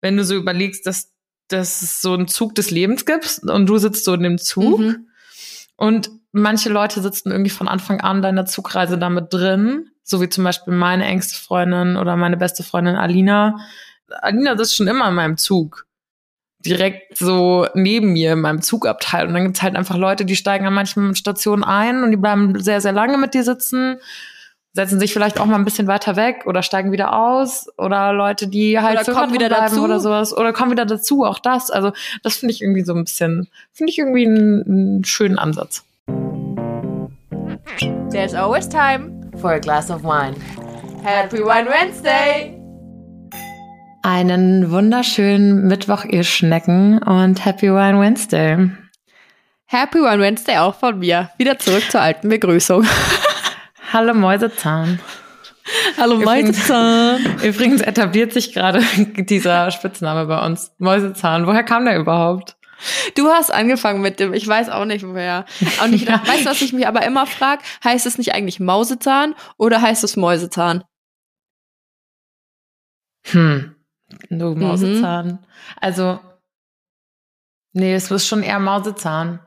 wenn du so überlegst, dass, dass es so einen Zug des Lebens gibt und du sitzt so in dem Zug Mhm. und manche Leute sitzen irgendwie von Anfang an deiner Zugreise damit drin, so wie zum Beispiel meine engste Freundin oder meine beste Freundin Alina. Alina sitzt schon immer in meinem Zug. Direkt so neben mir in meinem Zugabteil. Und dann gibt's halt einfach Leute, die steigen an manchen Stationen ein und die bleiben sehr, sehr lange mit dir sitzen, setzen sich vielleicht auch mal ein bisschen weiter weg oder steigen wieder aus. Oder Leute, die halt Oder kommen wieder dazu. oder sowas. Oder kommen wieder dazu, auch das. Also das finde ich irgendwie so ein bisschen, finde ich irgendwie einen, einen schönen Ansatz. There's always time For a glass of wine. Happy Wine Wednesday. Einen wunderschönen Mittwoch, ihr Schnecken, und Happy Wine Wednesday. Happy Wine Wednesday auch von mir. Wieder zurück zur alten Begrüßung. Hallo Mäusezahn. Hallo Mäusezahn. Übrigens etabliert sich gerade dieser Spitzname bei uns. Mäusezahn. Woher kam der überhaupt? Du hast angefangen mit dem, ich weiß auch nicht woher. Und ich Ja. weißt du, was ich mich aber immer frage? Heißt es nicht eigentlich Mausezahn oder heißt es Mäusezahn? Hm. Du Mausezahn. Also, nee, es ist schon eher Mausezahn.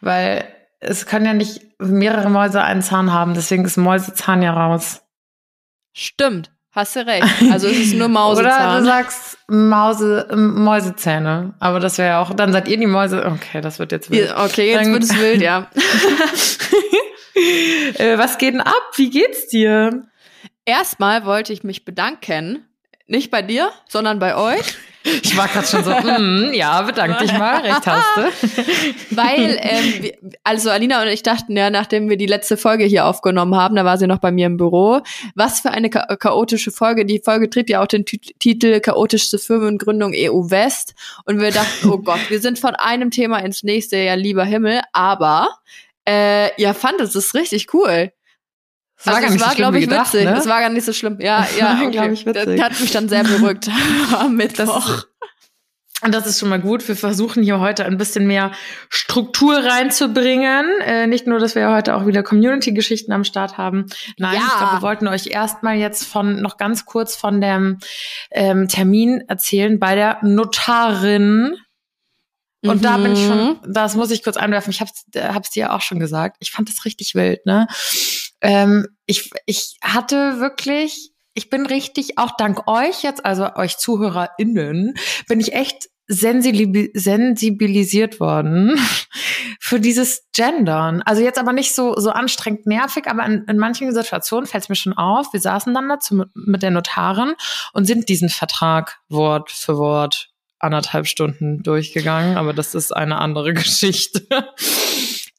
Weil es können ja nicht mehrere Mäuse einen Zahn haben, deswegen ist Mäusezahn ja raus. Stimmt, hast du recht. Also es ist nur Oder du Mausezahn. sagst Mause, ähm, Mäusezähne. Aber das wäre ja auch, dann seid ihr die Mäuse. Okay, das wird jetzt wild. Okay, jetzt Dann- wird es wild, ja. äh, was geht denn ab? Wie geht's dir? Erstmal wollte ich mich bedanken. Nicht bei dir, sondern bei euch. Ich war gerade schon so, mm, ja, bedank dich mal, recht hast du. Weil, ähm, also Alina und ich dachten ja, nachdem wir die letzte Folge hier aufgenommen haben, da war sie noch bei mir im Büro, was für eine cha chaotische Folge. Die Folge trägt ja auch den Tit- Titel Chaotischste Firmengründung EU West. Und wir dachten, oh Gott, wir sind von einem Thema ins nächste, ja lieber Himmel. Aber äh, ihr fandet es richtig cool. War also gar es nicht so war, schlimm glaube ich, gedacht, witzig. ne? Es war gar nicht so schlimm. Ja, ja, okay. ich, witzig. Das hat mich dann sehr beruhigt am Mittwoch. Und das ist schon mal gut. Wir versuchen hier heute ein bisschen mehr Struktur reinzubringen. Äh, nicht nur, dass wir heute auch wieder Community-Geschichten am Start haben. Nein, Ja. ich glaube, wir wollten euch erstmal jetzt von noch ganz kurz von dem ähm, Termin erzählen bei der Notarin. Und da bin ich schon, Mhm. das muss ich kurz einwerfen. Ich hab's, äh, hab's dir ja auch schon gesagt. Ich fand das richtig wild, ne? Ähm, ich, ich hatte wirklich, ich bin richtig, auch dank euch jetzt, also euch ZuhörerInnen, bin ich echt sensibil sensibilisiert worden für dieses Gendern. Also jetzt aber nicht so, so anstrengend nervig, aber in, in manchen Situationen fällt es mir schon auf. Wir saßen dann dazu mit der Notarin und sind diesen Vertrag Wort für Wort anderthalb Stunden durchgegangen, aber das ist eine andere Geschichte.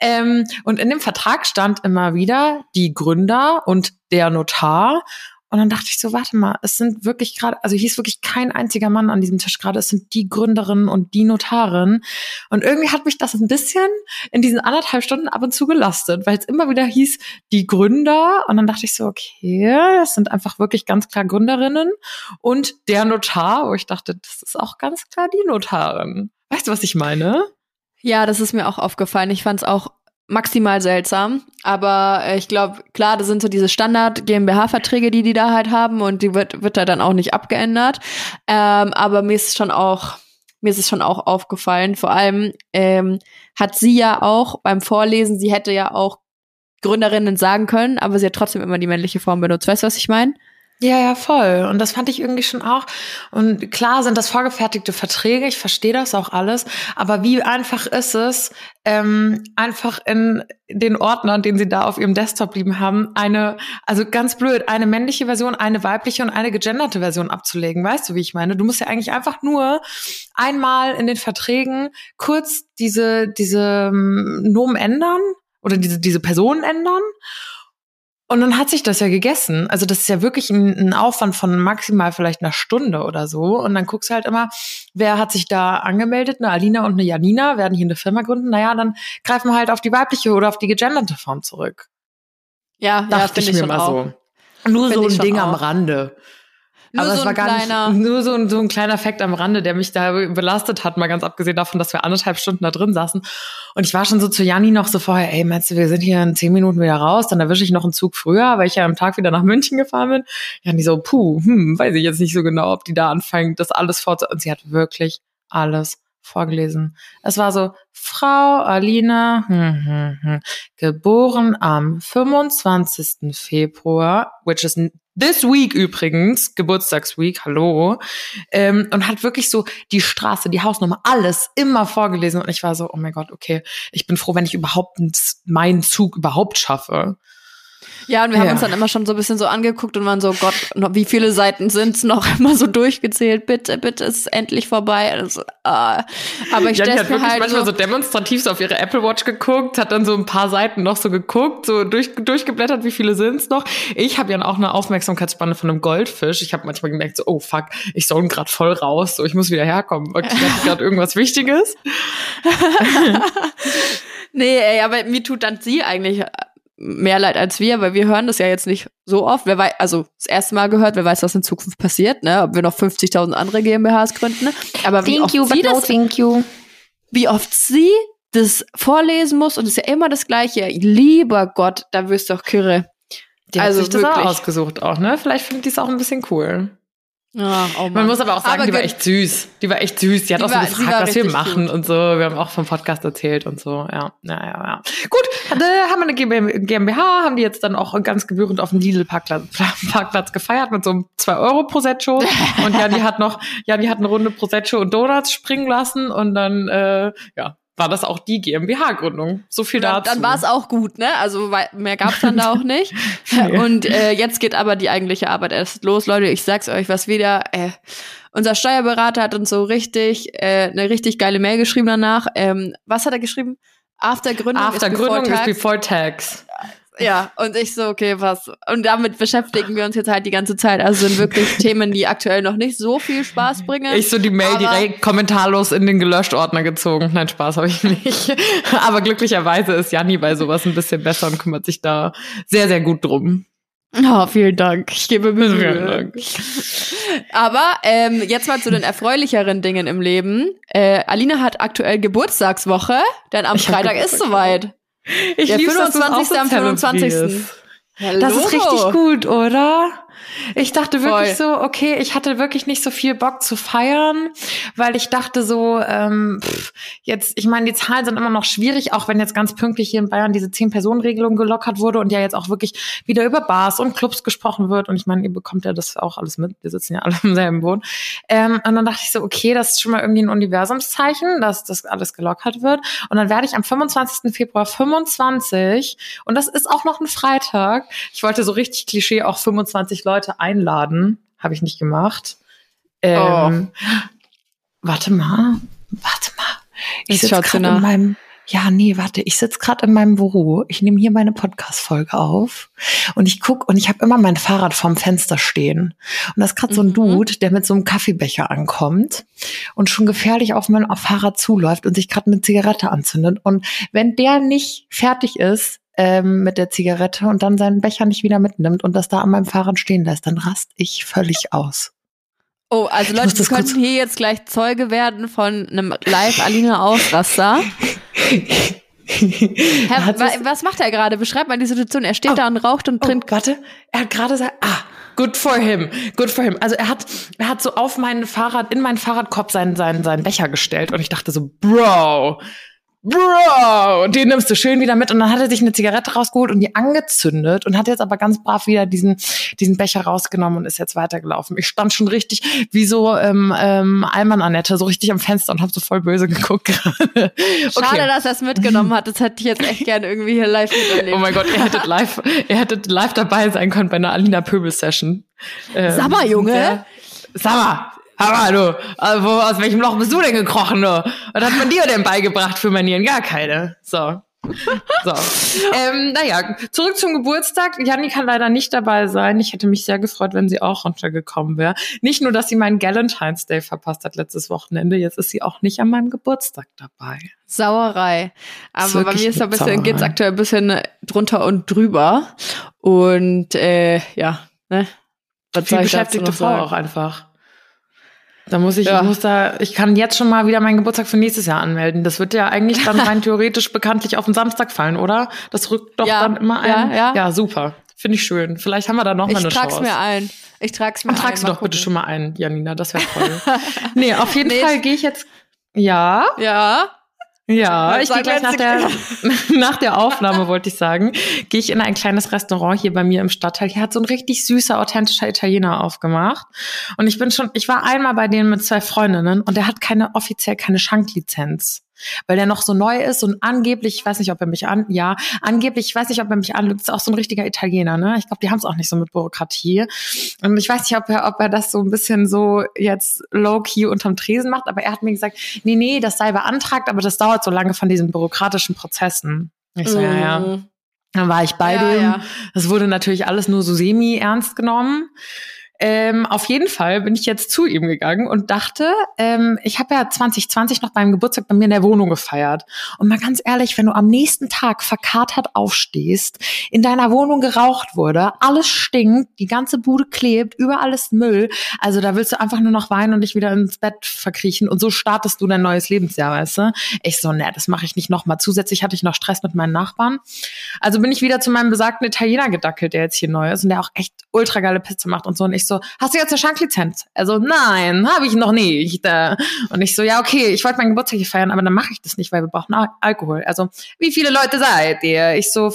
Ähm, und in dem Vertrag stand immer wieder die Gründer und der Notar. Und dann dachte ich so, warte mal, es sind wirklich gerade, also hier ist wirklich kein einziger Mann an diesem Tisch gerade, es sind die Gründerinnen und die Notarin. Und irgendwie hat mich das ein bisschen in diesen anderthalb Stunden ab und zu gelastet, weil es immer wieder hieß, die Gründer. Und dann dachte ich so, okay, das sind einfach wirklich ganz klar Gründerinnen und der Notar, wo ich dachte, das ist auch ganz klar die Notarin. Weißt du, was ich meine? Ja, das ist mir auch aufgefallen. Ich fand es auch maximal seltsam. Aber äh, ich glaube, klar, das sind so diese Standard-GmbH-Verträge, die die da halt haben und die wird, wird da dann auch nicht abgeändert. Ähm, aber mir ist schon auch, mir ist es schon auch aufgefallen. Vor allem ähm, hat sie ja auch beim Vorlesen, sie hätte ja auch Gründerinnen sagen können, aber sie hat trotzdem immer die männliche Form benutzt. Weißt du, was ich meine? Ja, ja, voll. Und das fand ich irgendwie schon auch. Und klar sind das vorgefertigte Verträge, ich verstehe das auch alles. Aber wie einfach ist es, ähm, einfach in den Ordner, den sie da auf ihrem Desktop lieben haben, eine, also ganz blöd, eine männliche Version, eine weibliche und eine gegenderte Version abzulegen. Weißt du, wie ich meine? Du musst ja eigentlich einfach nur einmal in den Verträgen kurz diese, diese ähm, Nomen ändern oder diese, diese Personen ändern. Und dann hat sich das ja gegessen. Also das ist ja wirklich ein, ein, Aufwand von maximal vielleicht einer Stunde oder so. Und dann guckst du halt immer, wer hat sich da angemeldet? Eine Alina und eine Janina werden hier eine Firma gründen. Naja, dann greifen wir halt auf die weibliche oder auf die gegenderte Form zurück. Ja, Dachte ja, ich find mir mal auch. so. Nur Find so ich ein Ding am auch. Rande. Nur aber so es war gar kleiner. nicht nur so ein, so ein kleiner Fakt am Rande, der mich da belastet hat, mal ganz abgesehen davon, dass wir anderthalb Stunden da drin saßen. Und ich war schon so zu Janni noch so vorher, ey, meinst du, wir sind hier in zehn Minuten wieder raus, dann erwische ich noch einen Zug früher, weil ich ja am Tag wieder nach München gefahren bin. Janni so, puh, hm, weiß ich jetzt nicht so genau, ob die da anfangen, das alles vorzu... Und sie hat wirklich alles vorgelesen. Es war so, Frau Alina, hm, hm, hm, geboren am 25. Februar, which is this week übrigens, Geburtstagsweek, hallo, ähm, und hat wirklich so die Straße, die Hausnummer, alles immer vorgelesen. Und ich war so, oh mein Gott, okay, ich bin froh, wenn ich überhaupt meinen Zug überhaupt schaffe. Ja, und wir haben Ja. uns dann immer schon so ein bisschen so angeguckt und waren so, Gott, noch, wie viele Seiten sind's noch? Immer so durchgezählt. Bitte, bitte, ist endlich vorbei. Also, ah. Aber ich Janni stelle hat mir halt manchmal so, demonstrativ so auf ihre Apple Watch geguckt, hat dann so ein paar Seiten noch so geguckt, so durch, durchgeblättert, wie viele sind's noch. Ich habe ja auch eine Aufmerksamkeitsspanne von einem Goldfisch. Ich habe manchmal gemerkt, so, oh fuck, ich zone gerade voll raus, so ich muss wieder herkommen. Okay, ich hatte gerade irgendwas Wichtiges. nee, ey, aber mir tut dann sie eigentlich mehr leid als wir, weil wir hören das ja jetzt nicht so oft. Wer weiß, also das erste Mal gehört, wer weiß, was in Zukunft passiert, ne? Ob wir noch 50.000 andere GmbHs gründen. Ne? Aber wie oft, sie das, thank you. wie oft sie das vorlesen muss und es ist ja immer das Gleiche. Lieber Gott, da wirst du doch kirre. Die Also hat sich das wirklich. auch ausgesucht auch, ne? Vielleicht findet die es auch ein bisschen cool. Ja, oh Man muss aber auch sagen, Aber die war echt süß. Die war echt süß. Die hat Die auch so war- gefragt, was wir machen cute. und so. Wir haben auch vom Podcast erzählt und so. Ja, ja, ja. ja. Gut, äh, haben wir eine GmbH, haben die jetzt dann auch ganz gebührend auf dem Lidl-Parkplatz Parkplatz gefeiert mit so einem 2 Euro Prosecco. Und ja, die hat noch, ja, die hat eine Runde Prosecco und Donuts springen lassen und dann, äh, ja, war das auch die GmbH-Gründung. So viel dann, dazu. dann war es auch gut, ne? Also mehr gab's dann da auch nicht. Nee. Und äh, jetzt geht aber die eigentliche Arbeit erst los, Leute. Ich sag's euch, was wieder. Äh, unser Steuerberater hat uns so richtig äh, eine richtig geile Mail geschrieben danach. Ähm, was hat er geschrieben? After Gründung After ist before Gründung ist tax. before tax. Ja, und ich so, okay, was? Und damit beschäftigen wir uns jetzt halt die ganze Zeit. Also sind wirklich Themen, die aktuell noch nicht so viel Spaß bringen. Ich so die Mail direkt kommentarlos in den Gelöscht-Ordner gezogen. Nein, Spaß habe ich nicht. Aber glücklicherweise ist Janni bei sowas ein bisschen besser und kümmert sich da sehr, sehr gut drum. Oh, vielen Dank. Ich gebe mir Mühe. Dank. Aber ähm, jetzt mal zu den erfreulicheren Dingen im Leben. Äh, Alina hat aktuell Geburtstagswoche, denn am Freitag ist soweit. Ich Der lieb's, dass du's auch 25. am so 25. zelebrierst. Ja, Das ist richtig gut, oder? Ich dachte wirklich Voll. so, okay, ich hatte wirklich nicht so viel Bock zu feiern, weil ich dachte so, ähm, pff, jetzt, ich meine, die Zahlen sind immer noch schwierig, auch wenn jetzt ganz pünktlich hier in Bayern diese Zehn-Personen-Regelung gelockert wurde und ja jetzt auch wirklich wieder über Bars und Clubs gesprochen wird. Und ich meine, ihr bekommt ja das auch alles mit, wir sitzen ja alle im selben Boot. Ähm, und dann dachte ich so, okay, das ist schon mal irgendwie ein Universumszeichen, dass das alles gelockert wird. Und dann werde ich am 25. Februar 25, und das ist auch noch ein Freitag, ich wollte so richtig Klischee auch 25 Leute einladen, habe ich nicht gemacht. Ähm, Warte mal, warte mal. Ich sitze gerade in meinem, ja, nee, warte, ich sitze gerade in meinem Büro. Ich nehme hier meine Podcast-Folge auf und ich guck und ich habe immer mein Fahrrad vorm Fenster stehen. Und da ist gerade so ein Mhm. Dude, der mit so einem Kaffeebecher ankommt und schon gefährlich auf mein Fahrrad zuläuft und sich gerade eine Zigarette anzündet. Und wenn der nicht fertig ist, ähm, mit der Zigarette und dann seinen Becher nicht wieder mitnimmt und das da an meinem Fahrrad stehen lässt, dann rast ich völlig aus. Oh, also Leute, wir könnten hier jetzt gleich Zeuge werden von einem Live-Alina-Ausraster. Er hat wa was macht er gerade? Beschreib mal die Situation. Er steht da und raucht und Oh, trinkt. warte, er hat gerade gesagt, ah, good for him, good for him. Also er hat, er hat so auf mein Fahrrad, in meinen Fahrradkorb seinen, seinen, seinen Becher gestellt und ich dachte so, Bro, Bro, den nimmst du schön wieder mit. Und dann hat er sich eine Zigarette rausgeholt und die angezündet und hat jetzt aber ganz brav wieder diesen, diesen Becher rausgenommen und ist jetzt weitergelaufen. Ich stand schon richtig wie so ähm, ähm, Alman Annette, so richtig am Fenster und habe so voll böse geguckt gerade. Schade, dass er es mitgenommen hat. Das hätte ich jetzt echt gerne irgendwie hier live miterlebt. Oh mein Gott, ihr hättet live, ihr hättet live dabei sein können bei einer Alina Pöbel Session. Ähm, Sag mal, Junge. sehr- Sag mal, mal, du, also, wo, aus welchem Loch bist du denn gekrochen, du? Was hat man dir denn beigebracht für Manieren? Gar keine. So. So. ähm, naja, zurück zum Geburtstag. Janni kann leider nicht dabei sein. Ich hätte mich sehr gefreut, wenn sie auch runtergekommen wäre. Nicht nur, dass sie meinen Galentine's Day verpasst hat letztes Wochenende, jetzt ist sie auch nicht an meinem Geburtstag dabei. Sauerei. Aber bei mir ist ein bisschen, Sauerei. geht's aktuell ein bisschen drunter und drüber. Und äh, ja, ne? Was Viel beschäftigte Frau auch einfach. Da muss ich, Ja. ich muss da, ich kann jetzt schon mal wieder meinen Geburtstag für nächstes Jahr anmelden. Das wird ja eigentlich dann rein theoretisch bekanntlich auf den Samstag fallen, oder? Das rückt doch Ja, dann immer ein. ja, ja. ja super. Finde ich schön. Vielleicht haben wir da noch mal Ich eine trag's Chance. mir ein. Ich trag's mir Und ein. tragst du Mal doch bitte schon mal ein, Janina, das wäre toll. nee, auf jeden Nee, Fall gehe ich jetzt. Ja, Ja. Ja, ich gehe gleich nach der, nach der Aufnahme, wollte ich sagen, gehe ich in ein kleines Restaurant hier bei mir im Stadtteil. Hier hat so ein richtig süßer, authentischer Italiener aufgemacht. Und ich bin schon, ich war einmal bei denen mit zwei Freundinnen und der hat keine, offiziell keine Schanklizenz. Weil der noch so neu ist und angeblich, ich weiß nicht, ob er mich an, ja, angeblich, ich weiß nicht, ob er mich anlügt, ist auch so ein richtiger Italiener, ne? Ich glaube, die haben es auch nicht so mit Bürokratie. Und ich weiß nicht, ob er, ob er das so ein bisschen so jetzt low-key unterm Tresen macht, aber er hat mir gesagt, nee, nee, das sei beantragt, aber das dauert so lange von diesen bürokratischen Prozessen. Ich so, ja, ja. Mhm. Dann war ich bei Ja, dem. ja. Das wurde natürlich alles nur so semi ernst genommen. Ähm, auf jeden Fall bin ich jetzt zu ihm gegangen und dachte, ähm, ich habe ja 2020 noch beim Geburtstag bei mir in der Wohnung gefeiert. Und mal ganz ehrlich, wenn du am nächsten Tag verkatert aufstehst, in deiner Wohnung geraucht wurde, alles stinkt, die ganze Bude klebt, überall ist Müll. Also da willst du einfach nur noch weinen und dich wieder ins Bett verkriechen. Und so startest du dein neues Lebensjahr, weißt du? Ich so, ne, das mache ich nicht nochmal. Zusätzlich hatte ich noch Stress mit meinen Nachbarn. Also bin ich wieder zu meinem besagten Italiener gedackelt, der jetzt hier neu ist und der auch echt ultra geile Pizza macht und so. Und ich so, hast du jetzt eine Schanklizenz? Also, nein, habe ich noch nicht. Und ich so, ja, okay, ich wollte meinen Geburtstag hier feiern, aber dann mache ich das nicht, weil wir brauchen Al Alkohol. Also, wie viele Leute seid ihr? Ich so,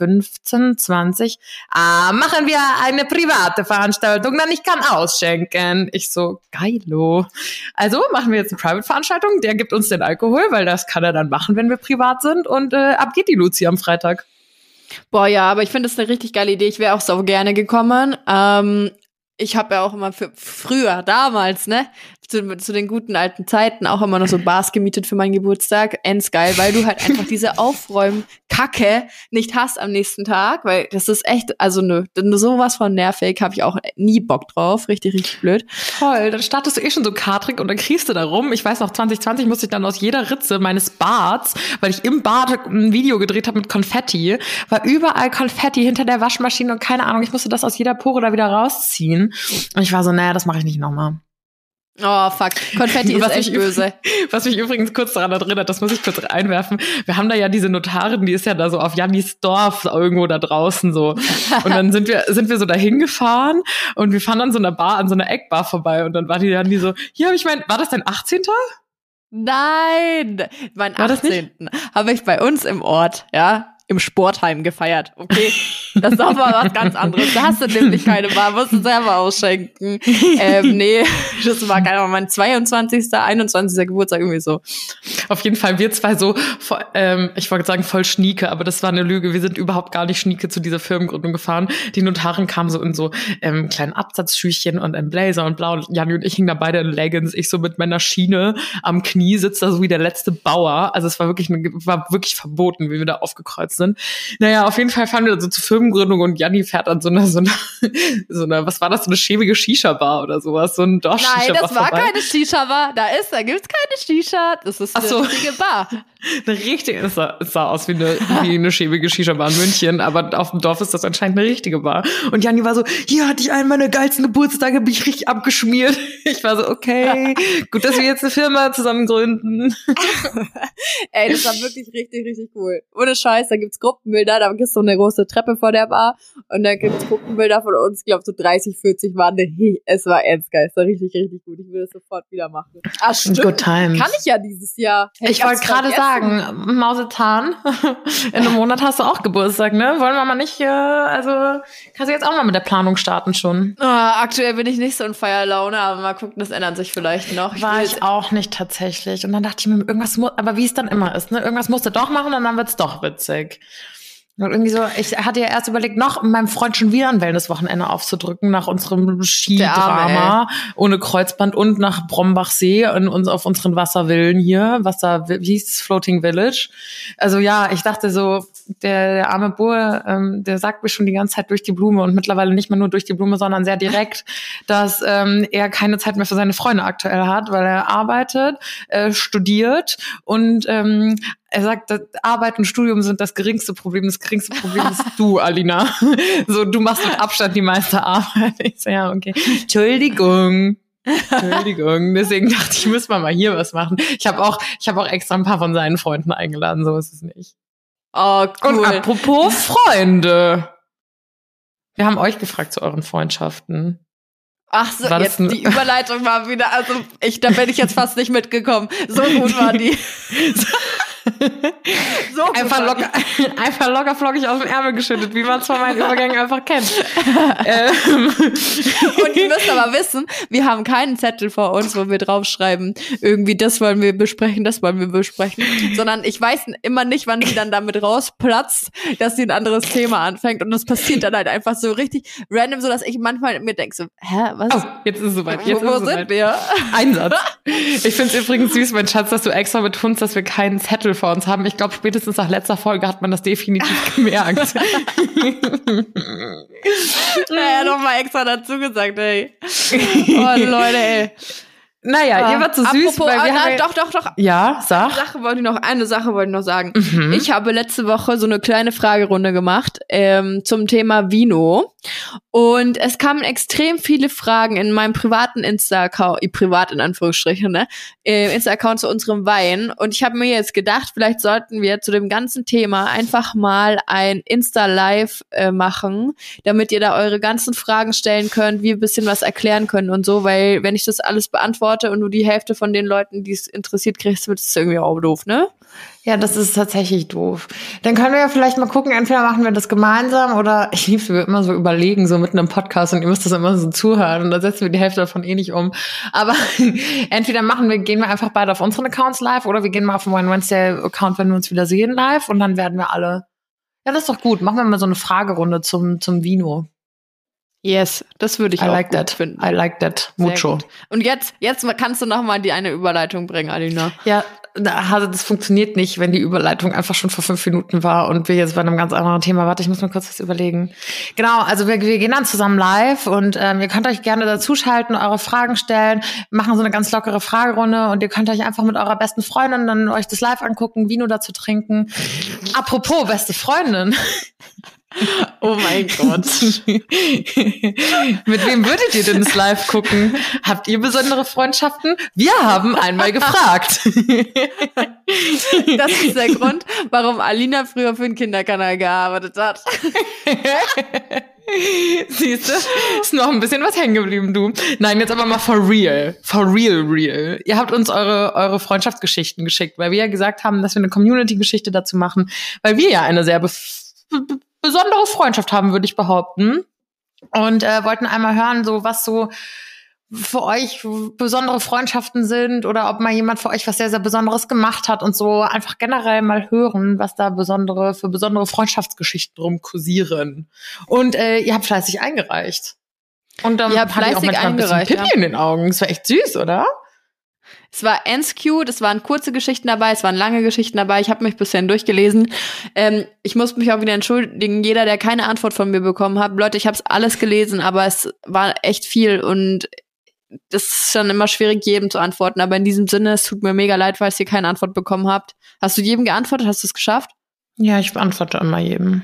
15, 20. Ah, machen wir eine private Veranstaltung, dann ich kann ausschenken. Ich so, geilo. Also machen wir jetzt eine Private-Veranstaltung, der gibt uns den Alkohol, weil das kann er dann machen, wenn wir privat sind. Und äh, ab geht die Luzi am Freitag. Boah, ja, aber ich finde das eine richtig geile Idee. Ich wäre auch so gerne gekommen. Ähm, ich habe ja auch immer für früher, damals, ne, zu, zu den guten alten Zeiten auch immer noch so Bars gemietet für meinen Geburtstag. Ends geil, weil du halt einfach diese Aufräumen-Kacke nicht hast am nächsten Tag, weil das ist echt, also nö, ne, sowas von nervig, habe ich auch nie Bock drauf. Richtig, richtig blöd. Toll, dann startest du eh schon so katrig und dann kriegst du da rum. Ich weiß noch, 2020 musste ich dann aus jeder Ritze meines Bads, weil ich im Bad ein Video gedreht habe mit Konfetti, war überall Konfetti hinter der Waschmaschine und keine Ahnung, ich musste das aus jeder Pore da wieder rausziehen. Und ich war so, naja, das mache ich nicht nochmal. Oh, fuck. Konfetti ist Was echt böse. Was mich übrigens kurz daran erinnert, das muss ich kurz einwerfen. Wir haben da ja diese Notarin, die ist ja da so auf Jannis Dorf irgendwo da draußen so. Und dann sind wir, sind wir so dahin gefahren und wir fahren an so einer Bar, an so einer Eckbar vorbei und dann war die Janni so, hier habe ich mein, war das dein 18. Nein, mein War das 18. habe ich bei uns im Ort, ja, im Sportheim gefeiert. Okay, das ist auch mal was ganz anderes. Da hast du nämlich keine Bar, musst du selber ausschenken. Ähm, nee, das war keine Ahnung, mein 22., 21. Geburtstag irgendwie so. Auf jeden Fall, wir zwei so, ähm, ich wollte sagen voll Schnieke, aber das war eine Lüge. Wir sind überhaupt gar nicht Schnieke zu dieser Firmengründung gefahren. Die Notarin kam so in so ähm, kleinen Absatzschüchchen und ein Blazer und blau. Janni und ich hingen da beide in Leggings. Ich so mit meiner Schiene am Knie sitze da so wie der letzte Bauer. Also es war wirklich, eine, war wirklich verboten, wie wir da aufgekreuzt sind. Naja, auf jeden Fall fahren wir so zur Firmengründung und Janni fährt an so einer, so einer, so einer, was war das, so eine schäbige Shisha-Bar oder sowas, so ein dorf Nein, das war keine Shisha-Bar. Da ist, da gibt's keine Shisha. Das ist eine so. richtige Bar. Eine richtige, es sah, es sah aus wie eine, wie eine schäbige Shisha-Bar in München, aber auf dem Dorf ist das anscheinend eine richtige Bar. Und Janni war so, hier hatte ich einen meiner geilsten Geburtstage, bin ich richtig abgeschmiert. Ich war so, okay, gut, dass wir jetzt eine Firma zusammen gründen. Ey, das war wirklich richtig, richtig cool. Ohne Scheiß, da gibt's Gruppenbilder, da gibt's so eine große Treppe vor der Bar und da gibt's Gruppenbilder von uns, ich glaube so 30, 40 waren. Es war ernst geil, es war richtig, richtig gut. Ich würde es sofort wieder machen. Ah, stimmt. Good times. Kann ich ja dieses Jahr. Hey, Ich wollte gerade sagen, Mausetan, in einem Monat hast du auch Geburtstag, ne? Wollen wir mal nicht, äh, also kannst du jetzt auch mal mit der Planung starten schon. Ah, aktuell bin ich nicht so in Feierlaune, aber mal gucken, das ändert sich vielleicht noch. Ich War ich auch nicht tatsächlich. Und dann dachte ich mir, irgendwas muss, aber wie es dann immer ist, ne? Irgendwas musst du doch machen und dann wird's doch witzig. Und irgendwie so, ich hatte ja erst überlegt, noch meinem Freund schon wieder ein Wellnesswochenende aufzudrücken nach unserem Skidrama ohne Kreuzband und nach Brombachsee in uns auf unseren Wasservillen hier, Wasser, wie hieß es, Floating Village. Also ja, ich dachte so, der, der arme Bur, ähm, der sagt mir schon die ganze Zeit durch die Blume und mittlerweile nicht mehr nur durch die Blume, sondern sehr direkt, dass ähm, er keine Zeit mehr für seine Freunde aktuell hat, weil er arbeitet, äh, studiert und ähm, er sagt, Arbeit und Studium sind das geringste Problem. Das geringste Problem bist du, Alina. so, du machst mit Abstand die meiste Arbeit. Ich so, ja, okay. Entschuldigung. Entschuldigung. Deswegen dachte ich, muss man mal hier was machen. Ich habe auch, ich habe auch extra ein paar von seinen Freunden eingeladen. So ist es nicht. Oh, cool. Und apropos Freunde. Wir haben euch gefragt zu euren Freundschaften. Ach so, War das jetzt die Überleitung war wieder, also ich, da bin ich jetzt fast nicht mitgekommen. So gut war die. So Einfach locker, einfach locker flockig aus dem Ärmel geschüttet, wie man es von meinen Übergängen einfach kennt. ähm. Und ihr müsst aber wissen, wir haben keinen Zettel vor uns, wo wir draufschreiben, irgendwie das wollen wir besprechen, das wollen wir besprechen, sondern ich weiß immer nicht, wann sie dann damit rausplatzt, dass sie ein anderes Thema anfängt und das passiert dann halt einfach so richtig random, so dass ich manchmal mir denke so, hä, was? oh, jetzt ist es soweit. Jetzt wo wo sind soweit. wir? Einsatz. Ich finde es übrigens süß, mein Schatz, dass du extra betonst, dass wir keinen Zettel vor uns haben. Ich glaube, spätestens nach letzter Folge hat man das definitiv gemerkt. Naja, nochmal extra dazu gesagt, ey. Oh, Leute, ey. naja, ihr wart so süß, Apropos, weil wir ah, haben doch, doch, doch. Ja, sag. Sache wollte ich noch, eine Sache wollte ich noch sagen. Mhm. Ich habe letzte Woche so eine kleine Fragerunde gemacht ähm, zum Thema Vino. Und es kamen extrem viele Fragen in meinem privaten Insta-Account, äh, privat in Anführungsstrichen, ne? Insta-Account zu unserem Wein. Und ich habe mir jetzt gedacht, vielleicht sollten wir zu dem ganzen Thema einfach mal ein Insta-Live äh, machen, damit ihr da eure ganzen Fragen stellen könnt, wir ein bisschen was erklären können und so, weil wenn ich das alles beantworte und nur die Hälfte von den Leuten, die es interessiert, kriegst, wird es irgendwie auch doof, ne? Ja, das ist tatsächlich doof. Dann können wir ja vielleicht mal gucken, entweder machen wir das gemeinsam oder ich liebe es, wir immer so überlegen, so mitten im Podcast und ihr müsst das immer so zuhören und da setzen wir die Hälfte davon eh nicht um. Aber entweder machen wir, gehen wir einfach beide auf unseren Accounts live oder wir gehen mal auf den One Wednesday Account, wenn wir uns wieder sehen live und dann werden wir alle. Ja, das ist doch gut. Machen wir mal so eine Fragerunde zum, zum Vino. Yes, das würde ich I auch like gut that. finden. I like that. Mucho. Und jetzt, jetzt kannst du noch mal die eine Überleitung bringen, Alina. Ja, also das funktioniert nicht, wenn die Überleitung einfach schon vor fünf Minuten war und wir jetzt bei einem ganz anderen Thema. Warte, ich muss mir kurz was überlegen. Genau, also wir, wir gehen dann zusammen live und ähm, ihr könnt euch gerne dazuschalten, eure Fragen stellen, machen so eine ganz lockere Fragerunde und ihr könnt euch einfach mit eurer besten Freundin dann euch das live angucken, Vino dazu trinken. Apropos beste Freundin. Oh mein Gott. Mit wem würdet ihr denn das live gucken? Habt ihr besondere Freundschaften? Wir haben einmal gefragt. Das ist der Grund, warum Alina früher für den Kinderkanal gearbeitet hat. Siehst du, ist noch ein bisschen was hängen geblieben, du. Nein, jetzt aber mal for real. For real, real. Ihr habt uns eure, eure Freundschaftsgeschichten geschickt, weil wir ja gesagt haben, dass wir eine Community-Geschichte dazu machen, weil wir ja eine sehr besondere Freundschaft haben, würde ich behaupten. Und äh, wollten einmal hören, so was so für euch besondere Freundschaften sind oder ob mal jemand für euch was sehr, sehr Besonderes gemacht hat und so einfach generell mal hören, was da besondere, für besondere Freundschaftsgeschichten drum kursieren. Und äh, ihr habt fleißig eingereicht. Und dann Ihr habt hatte ich auch fleißig manchmal ein bisschen eingereicht, Pipi ja. in den Augen. Das war echt süß, oder? Es war ends cute, es waren kurze Geschichten dabei, es waren lange Geschichten dabei. Ich habe mich bisher durchgelesen. Ähm, ich muss mich auch wieder entschuldigen, jeder, der keine Antwort von mir bekommen hat. Leute, ich habe es alles gelesen, aber es war echt viel und das ist dann immer schwierig, jedem zu antworten. Aber in diesem Sinne, es tut mir mega leid, falls ihr keine Antwort bekommen habt. Hast du jedem geantwortet? Hast du es geschafft? Ja, ich beantworte immer jedem.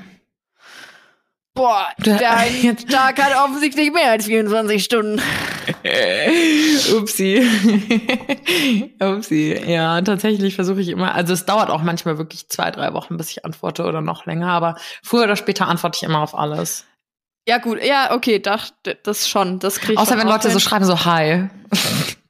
Boah, Da- dein Tag hat offensichtlich mehr als 24 Stunden. Upsi. Upsi. Ja, tatsächlich versuche ich immer, also es dauert auch manchmal wirklich zwei, drei Wochen, bis ich antworte oder noch länger, aber früher oder später antworte ich immer auf alles. Ja, gut, ja, okay, das, das schon. Das krieg ich Außer wenn Leute so hin. schreiben, so hi.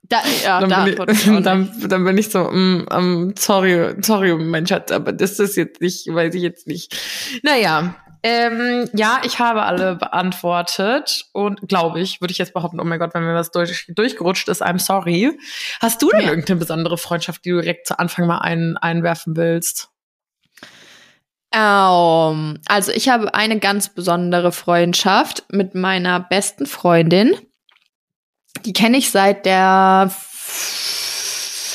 Da, ja, dann, da bin antworte ich dann, dann bin ich so, mm, um, sorry, sorry, mein Schatz, aber das ist jetzt nicht, weiß ich jetzt nicht. Naja, ähm, ja, ich habe alle beantwortet und glaube ich, würde ich jetzt behaupten, oh mein Gott, wenn mir was durch, durchgerutscht ist, I'm sorry. Hast du denn Ja. irgendeine besondere Freundschaft, die du direkt zu Anfang mal ein, einwerfen willst? Ähm, also ich habe eine ganz besondere Freundschaft mit meiner besten Freundin. Die kenne ich seit der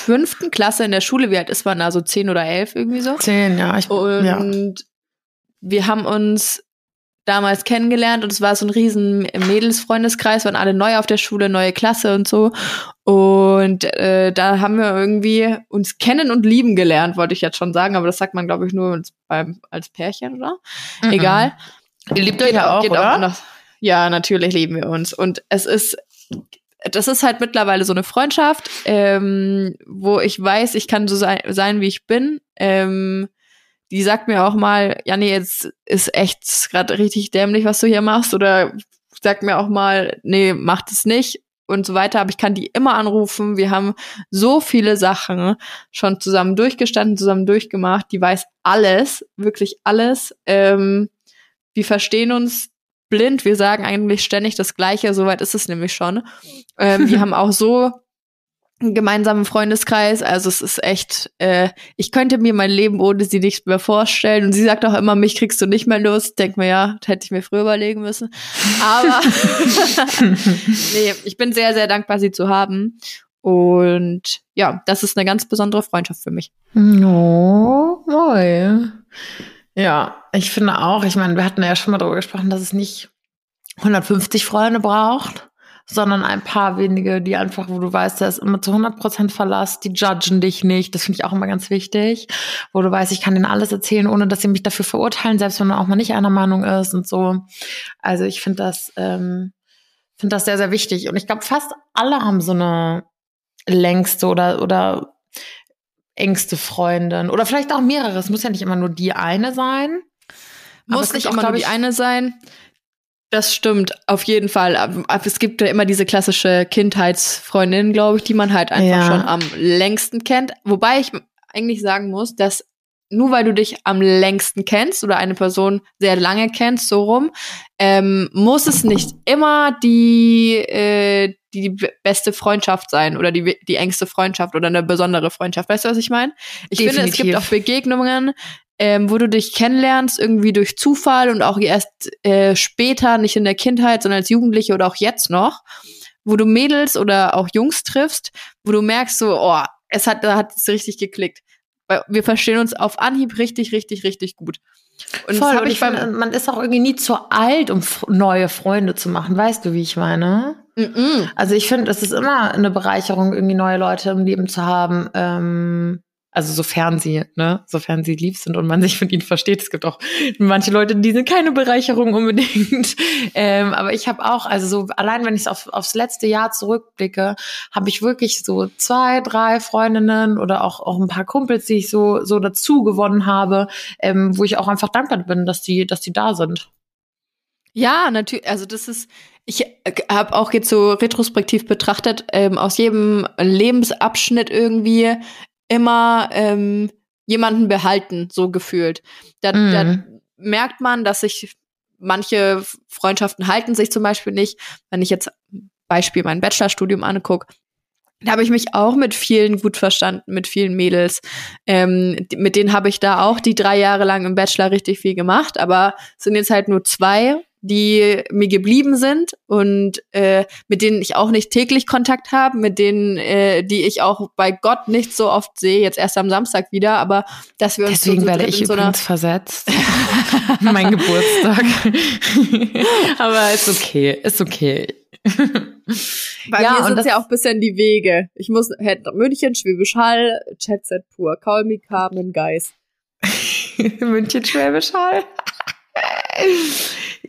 fünften Klasse in der Schule. Wie alt ist man da? So zehn oder elf irgendwie so. Zehn, ja. Ich, Und ja. Wir haben uns damals kennengelernt und es war so ein riesen Mädelsfreundeskreis, waren alle neu auf der Schule, neue Klasse und so. Und äh, da haben wir irgendwie uns kennen und lieben gelernt, wollte ich jetzt schon sagen, aber das sagt man, glaube ich, nur beim, als Pärchen, oder? Mhm. Egal. Ihr liebt euch ja auch, oder? Auch noch, ja, natürlich lieben wir uns. Und es ist das ist halt mittlerweile so eine Freundschaft, ähm, wo ich weiß, ich kann so sein, sein wie ich bin. Ähm, die sagt mir auch mal, ja nee, jetzt ist echt gerade richtig dämlich, was du hier machst. Oder sagt mir auch mal, nee, mach das nicht und so weiter. Aber ich kann die immer anrufen. Wir haben so viele Sachen schon zusammen durchgestanden, zusammen durchgemacht. Die weiß alles, wirklich alles. Ähm, wir verstehen uns blind. Wir sagen eigentlich ständig das Gleiche. Soweit ist es nämlich schon. Ähm, wir haben auch so gemeinsamen Freundeskreis. Also es ist echt, äh, ich könnte mir mein Leben ohne sie nicht mehr vorstellen. Und sie sagt auch immer, mich kriegst du nicht mehr los. Denk mir, ja, hätte ich mir früher überlegen müssen. Aber nee, ich bin sehr, sehr dankbar, sie zu haben. Und ja, das ist eine ganz besondere Freundschaft für mich. Oh, neu. Ja, ich finde auch, ich meine, wir hatten ja schon mal darüber gesprochen, dass es nicht 150 Freunde braucht, sondern ein paar wenige, die einfach, wo du weißt, da ist immer zu 100 Prozent Verlass, die judgen dich nicht. Das finde ich auch immer ganz wichtig, wo du weißt, ich kann denen alles erzählen, ohne dass sie mich dafür verurteilen, selbst wenn man auch mal nicht einer Meinung ist und so. Also ich finde das, ähm, finde das sehr, sehr wichtig. Und ich glaube, fast alle haben so eine längste oder, oder engste Freundin oder vielleicht auch mehrere. Es muss ja nicht immer nur die eine sein. Muss nicht immer nur die eine sein. Das stimmt, auf jeden Fall. Es gibt ja immer diese klassische Kindheitsfreundin, glaube ich, die man halt einfach ja. schon am längsten kennt. Wobei ich eigentlich sagen muss, dass nur weil du dich am längsten kennst oder eine Person sehr lange kennst, so rum, ähm, muss es nicht immer die, äh, die beste Freundschaft sein oder die, die engste Freundschaft oder eine besondere Freundschaft. Weißt du, was ich meine? Ich Definitiv. finde, es gibt auch Begegnungen, ähm, wo du dich kennenlernst, irgendwie durch Zufall und auch erst äh, später, nicht in der Kindheit, sondern als Jugendliche oder auch jetzt noch, wo du Mädels oder auch Jungs triffst, wo du merkst so, oh, es hat, da hat es richtig geklickt wir verstehen uns auf Anhieb richtig, richtig, richtig gut. Und Voll, und ich finde, man ist auch irgendwie nie zu alt, um neue Freunde zu machen. Weißt du, wie ich meine? Mm -mm. Also ich finde, es ist immer eine Bereicherung, irgendwie neue Leute im Leben zu haben. Ähm, also sofern sie, ne, sofern sie lieb sind und man sich mit ihnen versteht. Es gibt auch manche Leute, die sind keine Bereicherung unbedingt. ähm, aber ich habe auch, also so allein wenn ich auf, aufs letzte Jahr zurückblicke, habe ich wirklich so zwei, drei Freundinnen oder auch, auch ein paar Kumpels, die ich so, so dazu gewonnen habe, ähm, wo ich auch einfach dankbar bin, dass die, dass die da sind. Ja, natürlich. Also das ist, ich äh, habe auch jetzt so retrospektiv betrachtet, ähm, aus jedem Lebensabschnitt irgendwie immer ähm, jemanden behalten, so gefühlt. Da, mm. da mhm. merkt man, dass sich manche Freundschaften halten sich zum Beispiel nicht. Wenn ich jetzt Beispiel mein Bachelorstudium angucke, da habe ich mich auch mit vielen gut verstanden, mit vielen Mädels. Ähm, mit denen habe ich da auch die drei Jahre lang im Bachelor richtig viel gemacht, aber es sind jetzt halt nur zwei die mir geblieben sind und äh, mit denen ich auch nicht täglich Kontakt habe, mit denen, äh, die ich auch bei Gott nicht so oft sehe, jetzt erst am Samstag wieder, aber dass wir uns Deswegen so werde ich so übrigens versetzt. mein Geburtstag. aber ist okay, ist okay. Bei ja, mir sind ja auch bisschen die Wege. Ich muss München, Schwäbisch Hall, Chat Set pur, Call me Carmen Geist. München, Schwäbisch Hall.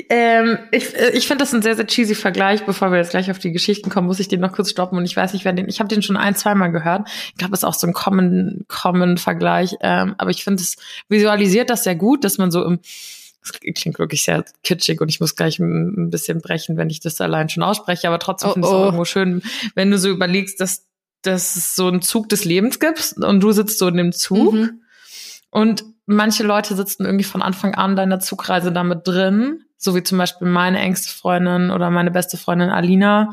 Ähm, ich äh, ich finde das ein sehr, sehr cheesy Vergleich. Bevor wir jetzt gleich auf die Geschichten kommen, muss ich den noch kurz stoppen. Und ich weiß nicht, wer den. Ich habe den schon ein, zweimal gehört. Ich glaube, es ist auch so ein common, common Vergleich. Ähm, aber ich finde, es visualisiert das sehr gut, dass man so im das klingt wirklich sehr kitschig und ich muss gleich ein bisschen brechen, wenn ich das allein schon ausspreche. Aber trotzdem oh, finde ich es oh. irgendwo schön, wenn du so überlegst, dass, dass es so einen Zug des Lebens gibt und du sitzt so in dem Zug. Mhm. Und manche Leute sitzen irgendwie von Anfang an deiner Zugreise damit drin so wie zum Beispiel meine engste Freundin oder meine beste Freundin Alina.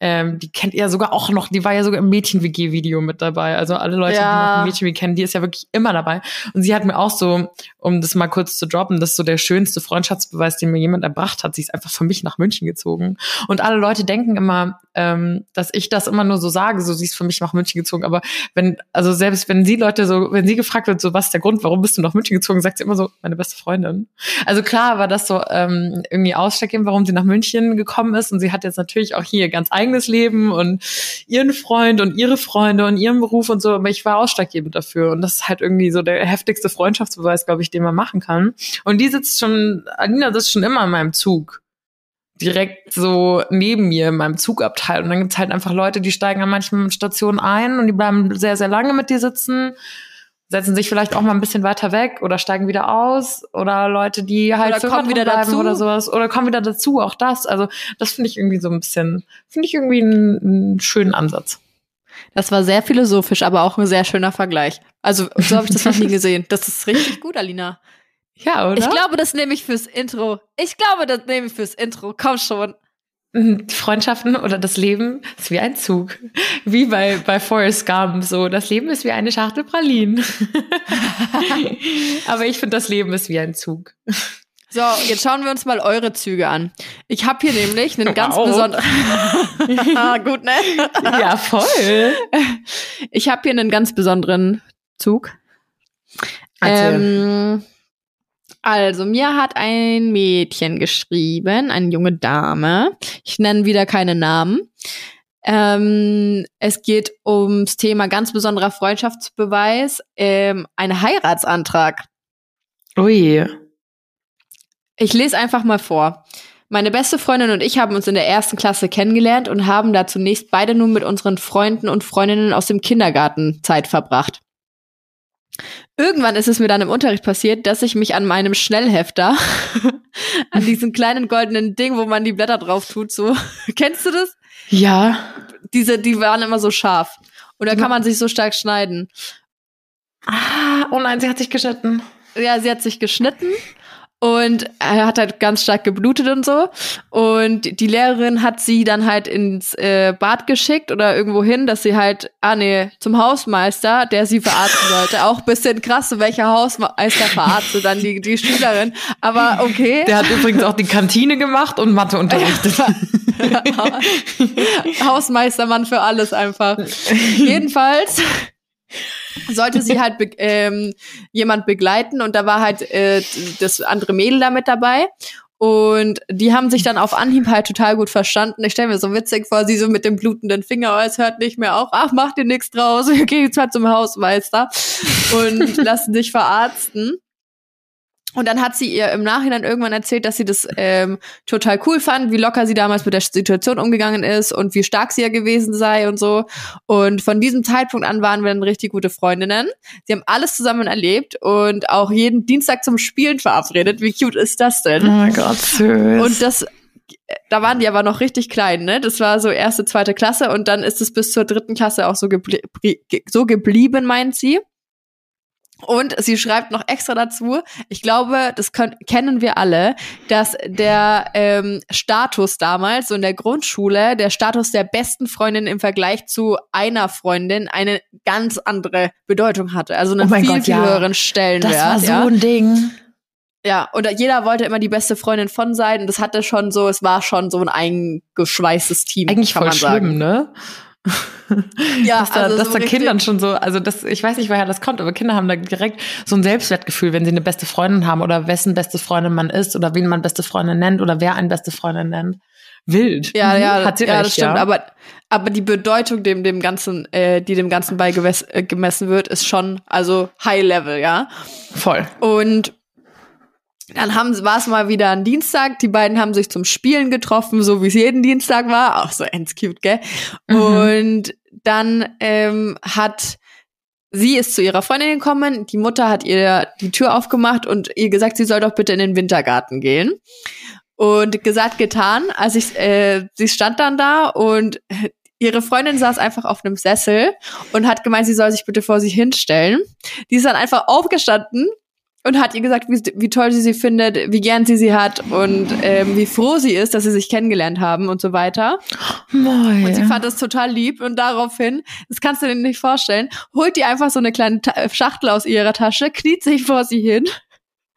Ähm, die kennt ihr sogar auch noch, die war ja sogar im Mädchen-WG-Video mit dabei. Also alle Leute, ja. die noch Mädchen-WG kennen, die ist ja wirklich immer dabei. Und sie hat mir auch so, um das mal kurz zu droppen, das ist so der schönste Freundschaftsbeweis, den mir jemand erbracht hat. Sie ist einfach für mich nach München gezogen. Und alle Leute denken immer, ähm, dass ich das immer nur so sage, so sie ist für mich nach München gezogen. Aber wenn, also selbst wenn sie Leute so, wenn sie gefragt wird, so was ist der Grund, warum bist du nach München gezogen, sagt sie immer so, meine beste Freundin. Also klar war das so ähm, irgendwie ausschlaggebend, warum sie nach München gekommen ist. Und sie hat jetzt natürlich auch hier ganz eigen eigenes Leben und ihren Freund und ihre Freunde und ihren Beruf und so, aber ich war ausschlaggebend dafür. Und das ist halt irgendwie so der heftigste Freundschaftsbeweis, glaube ich, den man machen kann. Und die sitzt schon, Alina sitzt schon immer in meinem Zug direkt so neben mir in meinem Zugabteil. Und dann gibt's halt einfach Leute, die steigen an manchen Stationen ein und die bleiben sehr, sehr lange mit dir sitzen setzen sich vielleicht auch mal ein bisschen weiter weg oder steigen wieder aus oder Leute, die halt oder kommen wieder dazu oder sowas oder kommen wieder dazu, auch das. Also das finde ich irgendwie so ein bisschen, finde ich irgendwie einen, einen schönen Ansatz. Das war sehr philosophisch, aber auch ein sehr schöner Vergleich. Also so habe ich das noch nie gesehen. Das ist richtig gut, Alina. Ja, oder? Ich glaube, das nehme ich fürs Intro. Ich glaube, das nehme ich fürs Intro. Komm schon. Freundschaften oder das Leben ist wie ein Zug. Wie bei, bei Forrest Gump. So, das Leben ist wie eine Schachtel Pralinen. Aber ich finde, das Leben ist wie ein Zug. So, jetzt schauen wir uns mal eure Züge an. Ich habe hier nämlich einen ganz wow. besonderen. Gut, ne? ja, voll. Ich habe hier einen ganz besonderen Zug. Ähm, also, mir hat ein Mädchen geschrieben, eine junge Dame. Ich nenne wieder keine Namen. Ähm, es geht ums Thema ganz besonderer Freundschaftsbeweis, ähm, ein Heiratsantrag. Ui. Ich lese einfach mal vor. Meine beste Freundin und ich haben uns in der ersten Klasse kennengelernt und haben da zunächst beide nun mit unseren Freunden und Freundinnen aus dem Kindergarten Zeit verbracht. Irgendwann ist es mir dann im Unterricht passiert, dass ich mich an meinem Schnellhefter, an diesem kleinen goldenen Ding, wo man die Blätter drauf tut, so, kennst du das? Ja. Diese, die waren immer so scharf. Und da kann man sich so stark schneiden. Ah, oh nein, sie hat sich geschnitten. Ja, sie hat sich geschnitten und er hat halt ganz stark geblutet und so. Und die Lehrerin hat sie dann halt ins äh, Bad geschickt oder irgendwo hin, dass sie halt, ah nee, zum Hausmeister, der sie verarzten sollte. Auch bisschen krass, welcher Hausmeister verarztet dann die, die Schülerin. Aber okay. Der hat übrigens auch die Kantine gemacht und Mathe unterrichtet. Hausmeistermann für alles einfach. Jedenfalls sollte sie halt be ähm, jemand begleiten und da war halt äh, das andere Mädel da mit dabei. Und die haben sich dann auf Anhieb halt total gut verstanden. Ich stelle mir so witzig vor, sie so mit dem blutenden Finger, oh, es hört nicht mehr auf, ach, mach dir nichts draus, wir gehen jetzt mal zum Hausmeister und lassen sich verarzten. Und dann hat sie ihr im Nachhinein irgendwann erzählt, dass sie das ähm, total cool fand, wie locker sie damals mit der Situation umgegangen ist und wie stark sie ja gewesen sei und so. Und von diesem Zeitpunkt an waren wir dann richtig gute Freundinnen. Sie haben alles zusammen erlebt und auch jeden Dienstag zum Spielen verabredet. Wie cute ist das denn? Oh mein Gott, süß. Und das da waren die aber noch richtig klein, ne? Das war so erste, zweite Klasse und dann ist es bis zur dritten Klasse auch so, geblie so geblieben, meint sie. Und sie schreibt noch extra dazu, ich glaube, das können, kennen wir alle, dass der ähm, Status damals, so in der Grundschule, der Status der besten Freundin im Vergleich zu einer Freundin eine ganz andere Bedeutung hatte. Also einen oh viel, Gott, viel ja. höheren Stellenwert. Das war so ja. ein Ding. Ja, und jeder wollte immer die beste Freundin von sein. Und das hatte schon so, es war schon so ein eingeschweißtes Team. Eigentlich kann voll man sagen. schlimm, ne? Ja, dass da, also dass so da Kindern schon so, also das, ich weiß nicht, woher das kommt, aber Kinder haben da direkt so ein Selbstwertgefühl, wenn sie eine beste Freundin haben oder wessen beste Freundin man ist oder wen man beste Freundin nennt oder wer einen beste Freundin nennt. Wild. Ja, mhm. ja, Hat sie ja, recht, das stimmt. Ja. Aber, aber die Bedeutung, dem, dem Ganzen, äh, die dem Ganzen beigemessen äh, wird, ist schon, also High Level, ja. Voll. Und dann haben, war es mal wieder ein Dienstag. Die beiden haben sich zum Spielen getroffen, so wie es jeden Dienstag war. Auch so ends cute, gell? Mhm. Und dann ähm, hat sie ist zu ihrer Freundin gekommen. Die Mutter hat ihr die Tür aufgemacht und ihr gesagt, sie soll doch bitte in den Wintergarten gehen. Und gesagt, getan. Also ich, äh, sie stand dann da und ihre Freundin saß einfach auf einem Sessel und hat gemeint, sie soll sich bitte vor sich hinstellen. Die ist dann einfach aufgestanden und hat ihr gesagt, wie, wie toll sie sie findet, wie gern sie sie hat und ähm, wie froh sie ist, dass sie sich kennengelernt haben und so weiter. Moi. Und sie fand das total lieb und daraufhin, das kannst du dir nicht vorstellen, holt die einfach so eine kleine Ta Schachtel aus ihrer Tasche, kniet sich vor sie hin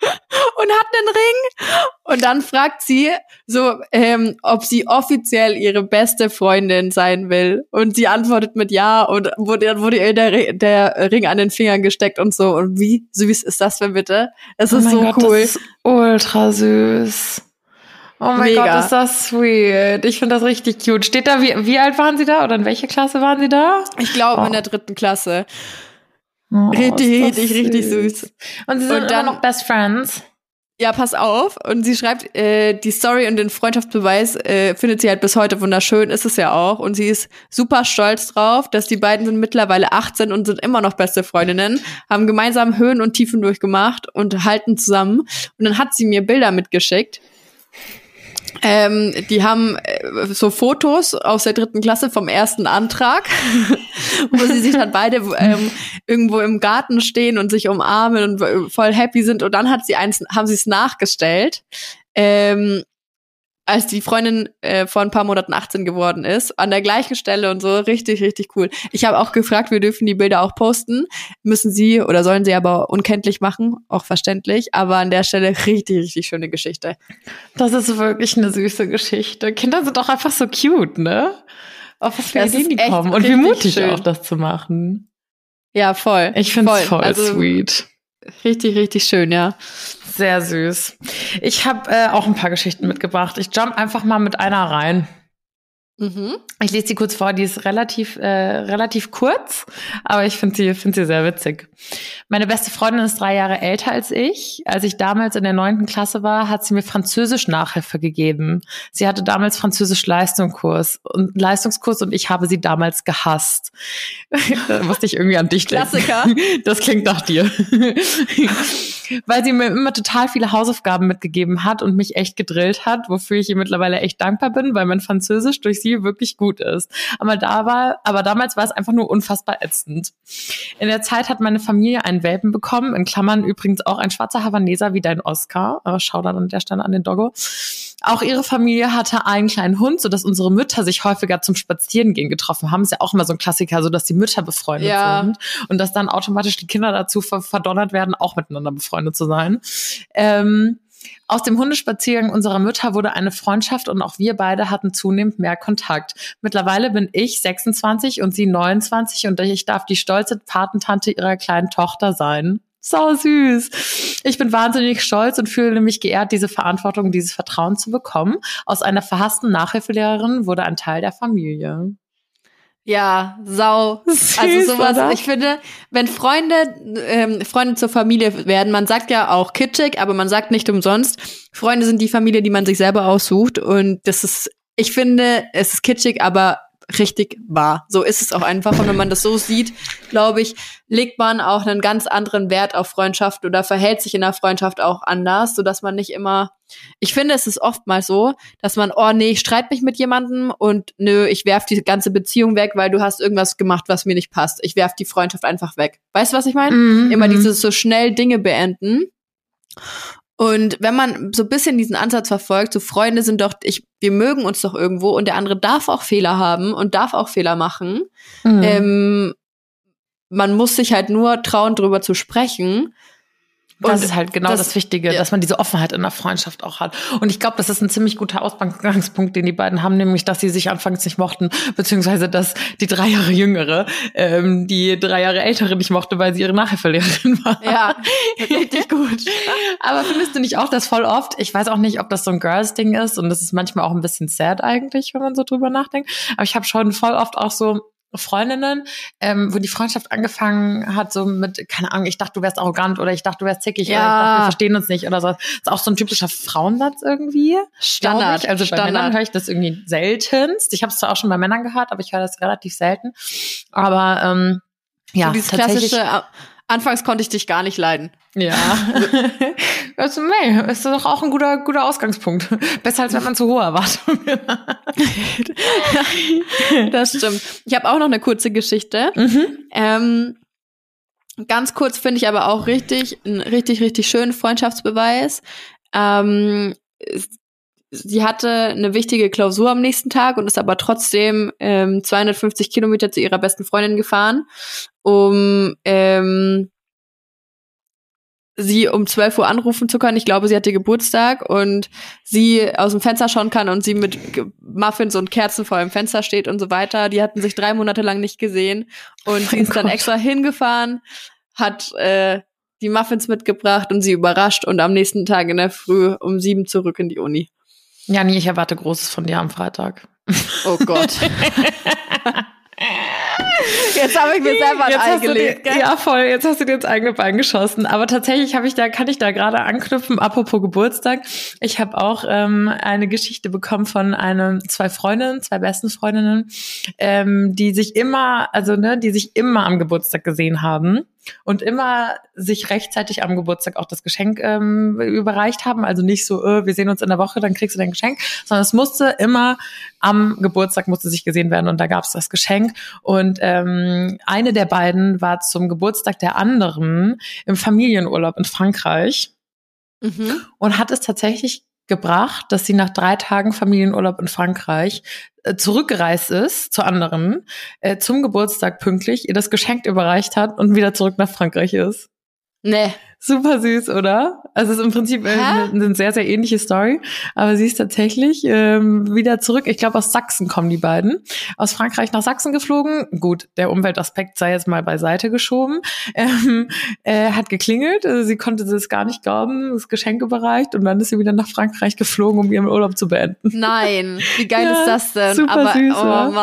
und hat einen Ring. Und dann fragt sie so, ähm, ob sie offiziell ihre beste Freundin sein will. Und sie antwortet mit Ja und wurde, wurde ihr der, der Ring an den Fingern gesteckt und so. Und wie süß ist das denn bitte? Es oh ist so Gott, cool. Das ist ultra süß. Oh mein Mega. Gott, ist das sweet. Ich finde das richtig cute. Steht da, wie, wie alt waren Sie da oder in welcher Klasse waren Sie da? Ich glaube Oh. in der dritten Klasse. Oh, Richtig, richtig, richtig süß. Und Sie sind Und dann- immer noch Best Friends. Ja, pass auf. Und sie schreibt, äh, die Story und den Freundschaftsbeweis äh, findet sie halt bis heute wunderschön, ist es ja auch. Und sie ist super stolz drauf, dass die beiden sind mittlerweile 18 und sind immer noch beste Freundinnen, haben gemeinsam Höhen und Tiefen durchgemacht und halten zusammen. Und dann hat sie mir Bilder mitgeschickt. Ähm, die haben äh, so Fotos aus der dritten Klasse vom ersten Antrag, wo sie sich dann beide ähm, irgendwo im Garten stehen und sich umarmen und äh, voll happy sind. Und dann hat sie eins, haben sie es nachgestellt, ähm, als die Freundin äh, vor ein paar Monaten 18 geworden ist, an der gleichen Stelle und so, richtig, richtig cool. Ich habe auch gefragt, wir dürfen die Bilder auch posten, müssen sie oder sollen sie aber unkenntlich machen, auch verständlich, aber an der Stelle richtig, richtig schöne Geschichte. Das ist wirklich eine süße Geschichte. Kinder sind auch einfach so cute, ne? Auf was für Ideen die kommen. Und wie mutig schön. auch das zu machen. Ja, voll. Ich finde es voll Also, sweet. Richtig, richtig schön, ja. Sehr süß. Ich habe äh, auch ein paar Geschichten mitgebracht. Ich jump einfach mal mit einer rein. Mhm. Ich lese sie kurz vor, die ist relativ, äh, relativ kurz, aber ich finde sie, find sie sehr witzig. Meine beste Freundin ist drei Jahre älter als ich. Als ich damals in der neunten Klasse war, hat sie mir Französisch Nachhilfe gegeben. Sie hatte damals Französisch Leistungskurs und Leistungskurs und ich habe sie damals gehasst. da musste ich irgendwie an dich denken. Klassiker. Das klingt nach dir. Weil sie mir immer total viele Hausaufgaben mitgegeben hat und mich echt gedrillt hat, wofür ich ihr mittlerweile echt dankbar bin, weil mein Französisch durch sie wirklich gut ist. Aber da war, aber damals war es einfach nur unfassbar ätzend. In der Zeit hat meine Familie einen Welpen bekommen, in Klammern übrigens auch ein schwarzer Havaneser wie dein Oscar. Aber schau dann an der Stelle an den Doggo. Auch ihre Familie hatte einen kleinen Hund, sodass unsere Mütter sich häufiger zum Spazierengehen getroffen haben. Ist ja auch immer so ein Klassiker, so dass die Mütter befreundet Ja. sind und dass dann automatisch die Kinder dazu ver verdonnert werden, auch miteinander befreundet zu sein. Ähm, aus dem Hundespaziergang unserer Mütter wurde eine Freundschaft und auch wir beide hatten zunehmend mehr Kontakt. Mittlerweile bin ich 26 und sie 29 und ich darf die stolze Patentante ihrer kleinen Tochter sein. So süß. Ich bin wahnsinnig stolz und fühle mich geehrt, diese Verantwortung, dieses Vertrauen zu bekommen. Aus einer verhassten Nachhilfelehrerin wurde ein Teil der Familie. Ja, sau. Süß, also sowas, oder? ich finde, wenn Freunde, ähm, Freunde zur Familie werden, man sagt ja auch kitschig, aber man sagt nicht umsonst, Freunde sind die Familie, die man sich selber aussucht. Und das ist, ich finde, es ist kitschig, aber richtig wahr. So ist es auch einfach. Und wenn man das so sieht, glaube ich, legt man auch einen ganz anderen Wert auf Freundschaft oder verhält sich in der Freundschaft auch anders, sodass man nicht immer, ich finde, es ist oftmals so, dass man, oh nee, ich streite mich mit jemandem und nö, ich werf die ganze Beziehung weg, weil du hast irgendwas gemacht, was mir nicht passt. Ich werf die Freundschaft einfach weg. Weißt du, was ich meine? Mhm, Immer mhm. dieses so schnell Dinge beenden. Und wenn man so ein bisschen diesen Ansatz verfolgt, so Freunde sind doch, ich, wir mögen uns doch irgendwo und der andere darf auch Fehler haben und darf auch Fehler machen. Mhm. Ähm, man muss sich halt nur trauen, drüber zu sprechen. Das Und ist halt genau das, das- Wichtige, ja. dass man diese Offenheit in der Freundschaft auch hat. Und ich glaube, das ist ein ziemlich guter Ausgangspunkt, den die beiden haben, nämlich, dass sie sich anfangs nicht mochten, beziehungsweise dass die drei Jahre jüngere ähm, die drei Jahre ältere nicht mochte, weil sie ihre Nachhilfelehrerin war. Ja, richtig gut. Aber findest du nicht auch das voll oft? Ich weiß auch nicht, ob das so ein Girls-Ding ist und das ist manchmal auch ein bisschen sad eigentlich, wenn man so drüber nachdenkt. Aber ich habe schon voll oft auch so Freundinnen, ähm, wo die Freundschaft angefangen hat, so mit, keine Ahnung, ich dachte, du wärst arrogant oder ich dachte, du wärst zickig oder ich Ja. dachte, wir verstehen uns nicht oder so. Das ist auch so ein typischer Frauensatz irgendwie. Standard. Also bei Männern Standard. höre ich das irgendwie seltenst. Ich habe es zwar auch schon bei Männern gehört, aber ich höre das relativ selten. Aber ähm, ja, so dieses tatsächlich. klassische, anfangs konnte ich dich gar nicht leiden. Ja. also, nee, ist doch auch ein guter, guter Ausgangspunkt. Besser als wenn man zu hohe Erwartungen hat. Das stimmt. Ich habe auch noch eine kurze Geschichte. Mhm. Ähm, ganz kurz finde ich aber auch richtig, ein richtig, richtig schönen Freundschaftsbeweis. Ähm, sie hatte eine wichtige Klausur am nächsten Tag und ist aber trotzdem ähm, 250 Kilometer zu ihrer besten Freundin gefahren, um ähm, sie um 12 Uhr anrufen zu können. Ich glaube, sie hatte Geburtstag und sie aus dem Fenster schauen kann und sie mit Muffins und Kerzen vor dem Fenster steht und so weiter. Die hatten sich drei Monate lang nicht gesehen und sie ist dann extra hingefahren, hat äh, die Muffins mitgebracht und sie überrascht und am nächsten Tag in der Früh um sieben zurück in die Uni. Ja, nee, ich erwarte Großes von dir am Freitag. Oh Gott. Jetzt habe ich mir selber ein Ei gelegt. Dir, ja, voll. Jetzt hast du dir ins eigene Bein geschossen. Aber tatsächlich habe ich da, kann ich da gerade anknüpfen, apropos Geburtstag. Ich habe auch ähm, eine Geschichte bekommen von einem, zwei Freundinnen, zwei besten Freundinnen, ähm, die sich immer, also ne, die sich immer am Geburtstag gesehen haben und immer sich rechtzeitig am Geburtstag auch das Geschenk ähm, überreicht haben. Also nicht so, äh, wir sehen uns in der Woche, dann kriegst du dein Geschenk, sondern es musste immer am Geburtstag musste sich gesehen werden und da gab es das Geschenk. Und ähm, eine der beiden war zum Geburtstag der anderen im Familienurlaub in Frankreich mhm. und hat es tatsächlich gebracht, dass sie nach drei Tagen Familienurlaub in Frankreich äh, zurückgereist ist zu anderen, äh, zum Geburtstag pünktlich, ihr das Geschenk überreicht hat und wieder zurück nach Frankreich ist. Nee. Super süß, oder? Also es ist im Prinzip eine, eine, sehr, sehr ähnliche Story. Aber sie ist tatsächlich ähm, wieder zurück. Ich glaube, aus Sachsen kommen die beiden. Aus Frankreich nach Sachsen geflogen. Gut, der Umweltaspekt sei jetzt mal beiseite geschoben. Ähm, äh, hat geklingelt. Also sie konnte es gar nicht glauben. Das Geschenk überreicht. Und dann ist sie wieder nach Frankreich geflogen, um ihren Urlaub zu beenden. Nein, wie geil ja, ist das denn? Super Aber, süß, oh, Mann,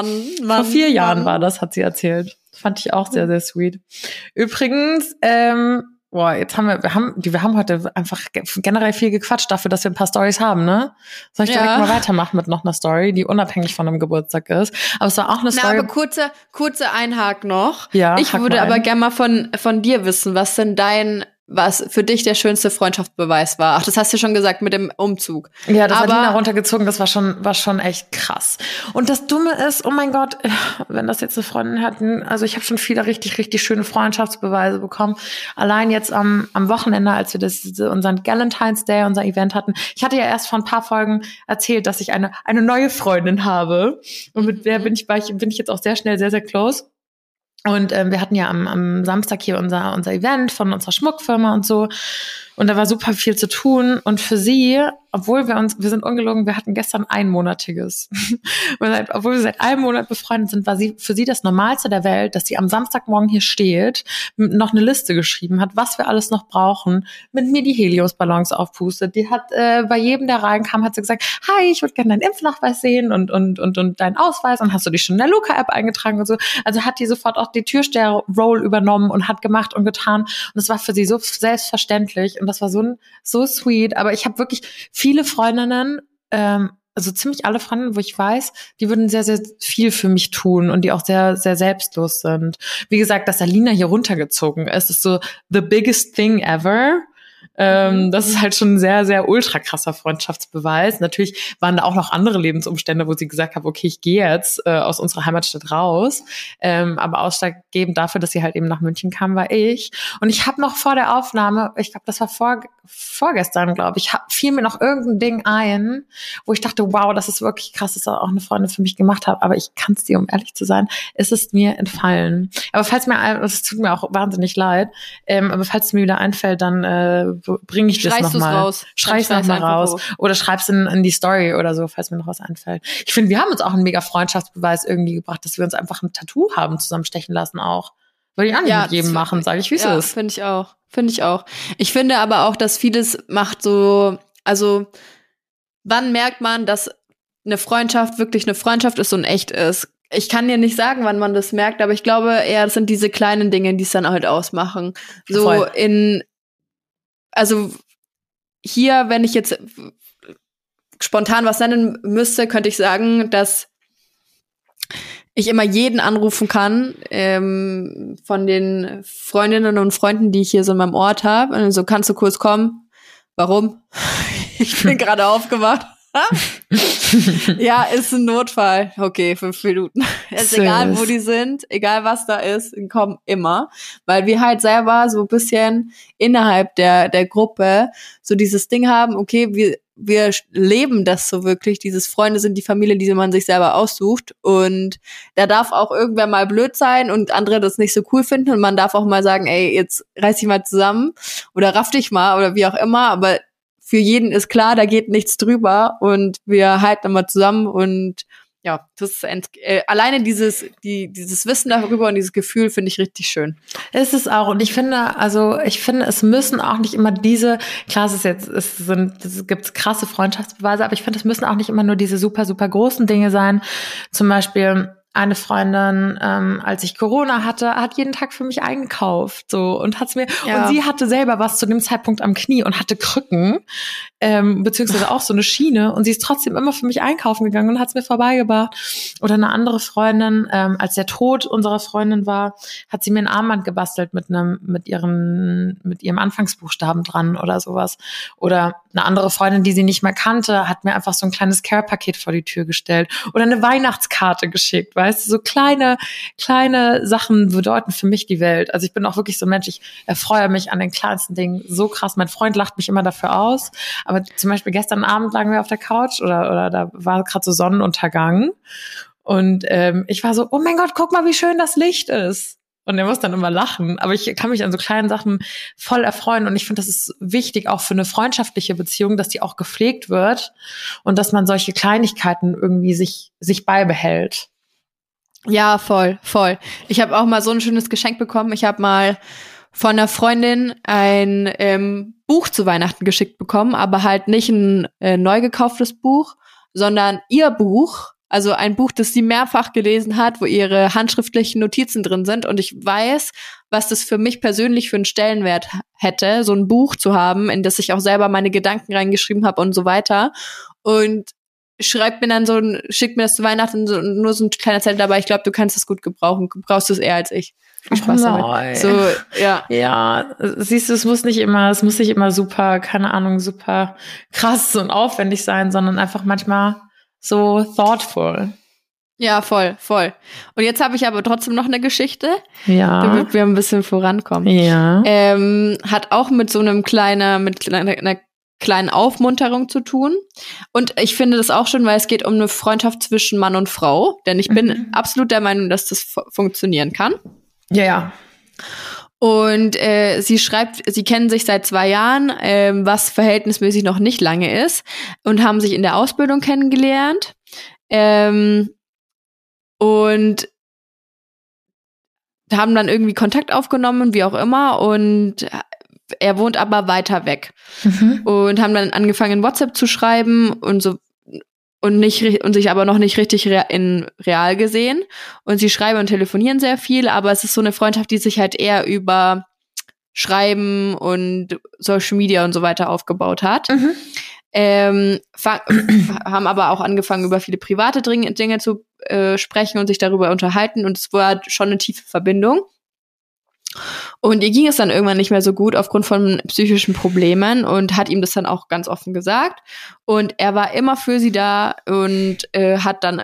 Mann, Vor vier Mann. Jahren war das, hat sie erzählt. Fand ich auch sehr, sehr sweet. Übrigens, ähm, Boah, jetzt haben wir, wir haben, wir haben heute einfach generell viel gequatscht dafür, dass wir ein paar Stories haben, ne? Soll ich direkt ja. mal weitermachen mit noch einer Story, die unabhängig von einem Geburtstag ist? Aber es war auch eine Story. Na, aber kurze, kurze Einhak noch. Ja. Ich würde aber gerne mal von, von dir wissen, was denn dein was für dich der schönste Freundschaftsbeweis war. Ach, das hast du schon gesagt mit dem Umzug. Ja, das hat Lina runtergezogen, das war schon, war schon echt krass. Und das Dumme ist, oh mein Gott, wenn das jetzt eine Freundin hatten, also ich habe schon viele richtig, richtig schöne Freundschaftsbeweise bekommen. Allein jetzt am, am Wochenende, als wir das, unseren Galentine's Day, unser Event hatten. Ich hatte ja erst vor ein paar Folgen erzählt, dass ich eine, eine neue Freundin habe. Und mit der bin ich, bin ich jetzt auch sehr schnell sehr, sehr close. Und ähm, wir hatten ja am, am Samstag hier unser, unser Event von unserer Schmuckfirma und so. Und da war super viel zu tun. Und für sie, obwohl wir uns, wir sind ungelogen, wir hatten gestern einmonatiges. obwohl wir seit einem Monat befreundet sind, war sie für sie das Normalste der Welt, dass sie am Samstagmorgen hier steht, noch eine Liste geschrieben hat, was wir alles noch brauchen, mit mir die Heliosballons aufpustet. Die hat äh, bei jedem, der reinkam, hat sie gesagt, hi, ich würde gerne deinen Impfnachweis sehen und, und, und, und deinen Ausweis. Und hast du dich schon in der Luca-App eingetragen und so. Also hat die sofort auch die Türsteher-Roll übernommen und hat gemacht und getan. Und es war für sie so selbstverständlich. Und das war so, so sweet. Aber ich habe wirklich viele Freundinnen, ähm, also ziemlich alle Freundinnen, wo ich weiß, die würden sehr, sehr viel für mich tun und die auch sehr, sehr selbstlos sind. Wie gesagt, dass Alina hier runtergezogen ist, ist so the biggest thing ever. Ähm, mhm. das ist halt schon ein sehr, sehr ultra krasser Freundschaftsbeweis. Natürlich waren da auch noch andere Lebensumstände, wo sie gesagt hat, okay, ich gehe jetzt äh, aus unserer Heimatstadt raus. Ähm, aber ausschlaggebend dafür, dass sie halt eben nach München kam, war ich. Und ich habe noch vor der Aufnahme, ich glaube, das war vor, vorgestern, glaube ich, hab, fiel mir noch irgendein Ding ein, wo ich dachte, wow, das ist wirklich krass, dass auch eine Freundin für mich gemacht hat. Aber ich kann es dir, um ehrlich zu sein, ist es mir entfallen. Aber falls mir, es tut mir auch wahnsinnig leid, ähm, aber falls es mir wieder einfällt, dann äh, bringe ich das nochmal. raus. Schrei es nochmal raus. Oder schreib's in, in die Story oder so, falls mir noch was einfällt. Ich finde, wir haben uns auch einen mega Freundschaftsbeweis irgendwie gebracht, dass wir uns einfach ein Tattoo haben zusammenstechen lassen auch. Würde ich auch nicht ja, mit jedem machen, sage ich, wie es ja, ist. finde ich auch. Finde ich auch. Ich finde aber auch, dass vieles macht so, also wann merkt man, dass eine Freundschaft wirklich eine Freundschaft ist und echt ist? ich kann dir nicht sagen, wann man das merkt, aber ich glaube eher, das sind diese kleinen Dinge, die es dann halt ausmachen. So Voll. in also hier, wenn ich jetzt spontan was nennen müsste, könnte ich sagen, dass ich immer jeden anrufen kann ähm, von den Freundinnen und Freunden, die ich hier so in meinem Ort habe. Und so kannst du kurz kommen. Warum? ich bin gerade aufgewacht. ja, ist ein Notfall. Okay, fünf Minuten. ist Süß. egal, wo die sind, egal was da ist, kommen immer. Weil wir halt selber so ein bisschen innerhalb der, der Gruppe so dieses Ding haben, okay, wir, wir leben das so wirklich. Dieses Freunde sind die Familie, die man sich selber aussucht. Und da darf auch irgendwer mal blöd sein und andere das nicht so cool finden. Und man darf auch mal sagen, ey, jetzt reiß dich mal zusammen oder raff dich mal oder wie auch immer. Aber für jeden ist klar, da geht nichts drüber und wir halten immer zusammen und ja, das ist äh, alleine dieses, die, dieses Wissen darüber und dieses Gefühl finde ich richtig schön. Ist es auch. Und ich finde, also ich finde, es müssen auch nicht immer diese, klar, es ist jetzt, es sind, es gibt krasse Freundschaftsbeweise, aber ich finde, es müssen auch nicht immer nur diese super, super großen Dinge sein. Zum Beispiel, eine Freundin, ähm, als ich Corona hatte, hat jeden Tag für mich eingekauft, so und hat's mir ja. und sie hatte selber was zu dem Zeitpunkt am Knie und hatte Krücken, ähm, beziehungsweise auch so eine Schiene und sie ist trotzdem immer für mich einkaufen gegangen und hat's mir vorbeigebracht. Oder eine andere Freundin, ähm, als der Tod unserer Freundin war, hat sie mir ein Armband gebastelt mit einem mit ihren mit ihrem Anfangsbuchstaben dran oder sowas. Oder eine andere Freundin, die sie nicht mehr kannte, hat mir einfach so ein kleines Care-Paket vor die Tür gestellt oder eine Weihnachtskarte geschickt, weißt du, so kleine, kleine Sachen bedeuten für mich die Welt. Also ich bin auch wirklich so ein Mensch, ich erfreue mich an den kleinsten Dingen so krass. Mein Freund lacht mich immer dafür aus, aber zum Beispiel gestern Abend lagen wir auf der Couch oder, oder da war gerade so Sonnenuntergang und ähm, ich war so, oh mein Gott, guck mal, wie schön das Licht ist. Und er muss dann immer lachen. Aber ich kann mich an so kleinen Sachen voll erfreuen. Und ich finde, das ist wichtig auch für eine freundschaftliche Beziehung, dass die auch gepflegt wird und dass man solche Kleinigkeiten irgendwie sich, sich beibehält. Ja, voll, voll. Ich habe auch mal so ein schönes Geschenk bekommen. Ich habe mal von einer Freundin ein ähm, Buch zu Weihnachten geschickt bekommen, aber halt nicht ein äh, neu gekauftes Buch, sondern ihr Buch also ein Buch, das sie mehrfach gelesen hat, wo ihre handschriftlichen Notizen drin sind. Und ich weiß, was das für mich persönlich für einen Stellenwert hätte, so ein Buch zu haben, in das ich auch selber meine Gedanken reingeschrieben habe und so weiter. Und schreibt mir dann so ein, schickt mir das zu Weihnachten so, nur so ein kleiner Zettel dabei. Ich glaube, du kannst es gut gebrauchen. Du brauchst es eher als ich. Spaß damit. So, ja. Ja, siehst du, es muss nicht immer, es muss nicht immer super, keine Ahnung, super krass und aufwendig sein, sondern einfach manchmal so thoughtful. Ja, voll, voll. Und jetzt habe ich aber trotzdem noch eine Geschichte, ja. damit wir ein bisschen vorankommen. Ja. Ähm, hat auch mit so einem kleinen, mit einer, kleinen Aufmunterung zu tun. Und ich finde das auch schon, weil es geht um eine Freundschaft zwischen Mann und Frau. Denn ich bin mhm. absolut der Meinung, dass das funktionieren kann. Ja, ja. Und äh, sie schreibt, sie kennen sich seit zwei Jahren, äh, was verhältnismäßig noch nicht lange ist, und haben sich in der Ausbildung kennengelernt. Ähm, und haben dann irgendwie Kontakt aufgenommen, wie auch immer, und er wohnt aber weiter weg. Mhm. Und haben dann angefangen, WhatsApp zu schreiben und so und nicht und sich aber noch nicht richtig in real gesehen und sie schreiben und telefonieren sehr viel, aber es ist so eine Freundschaft, die sich halt eher über Schreiben und Social Media und so weiter aufgebaut hat. Mhm. Ähm, haben aber auch angefangen, über viele private Dinge zu äh, sprechen und sich darüber unterhalten und es war schon eine tiefe Verbindung. Und ihr ging es dann irgendwann nicht mehr so gut aufgrund von psychischen Problemen und hat ihm das dann auch ganz offen gesagt. Und er war immer für sie da und äh, hat dann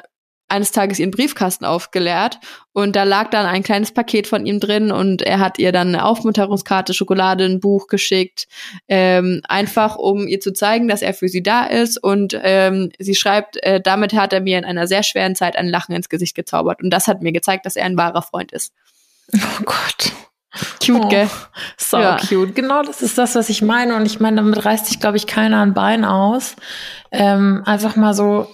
eines Tages ihren Briefkasten aufgeleert und da lag dann ein kleines Paket von ihm drin und er hat ihr dann eine Aufmunterungskarte, Schokolade, ein Buch geschickt, ähm, einfach um ihr zu zeigen, dass er für sie da ist und ähm, sie schreibt, äh, damit hat er mir in einer sehr schweren Zeit ein Lachen ins Gesicht gezaubert und das hat mir gezeigt, dass er ein wahrer Freund ist. Oh Gott. Cute, oh, gell? So ja. cute. Genau das ist das, was ich meine. Und ich meine, damit reißt sich, glaube ich, keiner ein Bein aus. Ähm, einfach mal so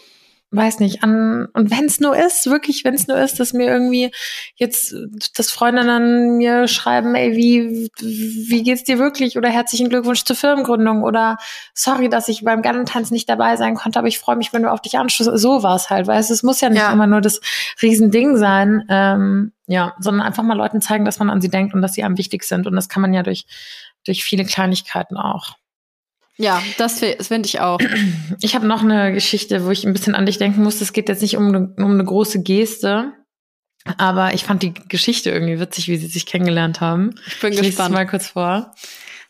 weiß nicht, an, und wenn es nur ist, wirklich, wenn es nur ist, dass mir irgendwie jetzt, dass Freundinnen mir schreiben, ey, wie, wie geht's dir wirklich? Oder herzlichen Glückwunsch zur Firmengründung oder sorry, dass ich beim Gallentanz nicht dabei sein konnte, aber ich freue mich, wenn du auf dich anschließt. So war es halt, weißt es muss ja nicht ja. immer nur das Riesending sein, ähm, ja, sondern einfach mal Leuten zeigen, dass man an sie denkt und dass sie einem wichtig sind. Und das kann man ja durch, durch viele Kleinigkeiten auch. Ja, das, das finde ich auch. Ich habe noch eine Geschichte, wo ich ein bisschen an dich denken muss. Es geht jetzt nicht um eine, um eine große Geste, aber ich fand die Geschichte irgendwie witzig, wie sie sich kennengelernt haben. Ich bin ich gespannt. mal kurz vor.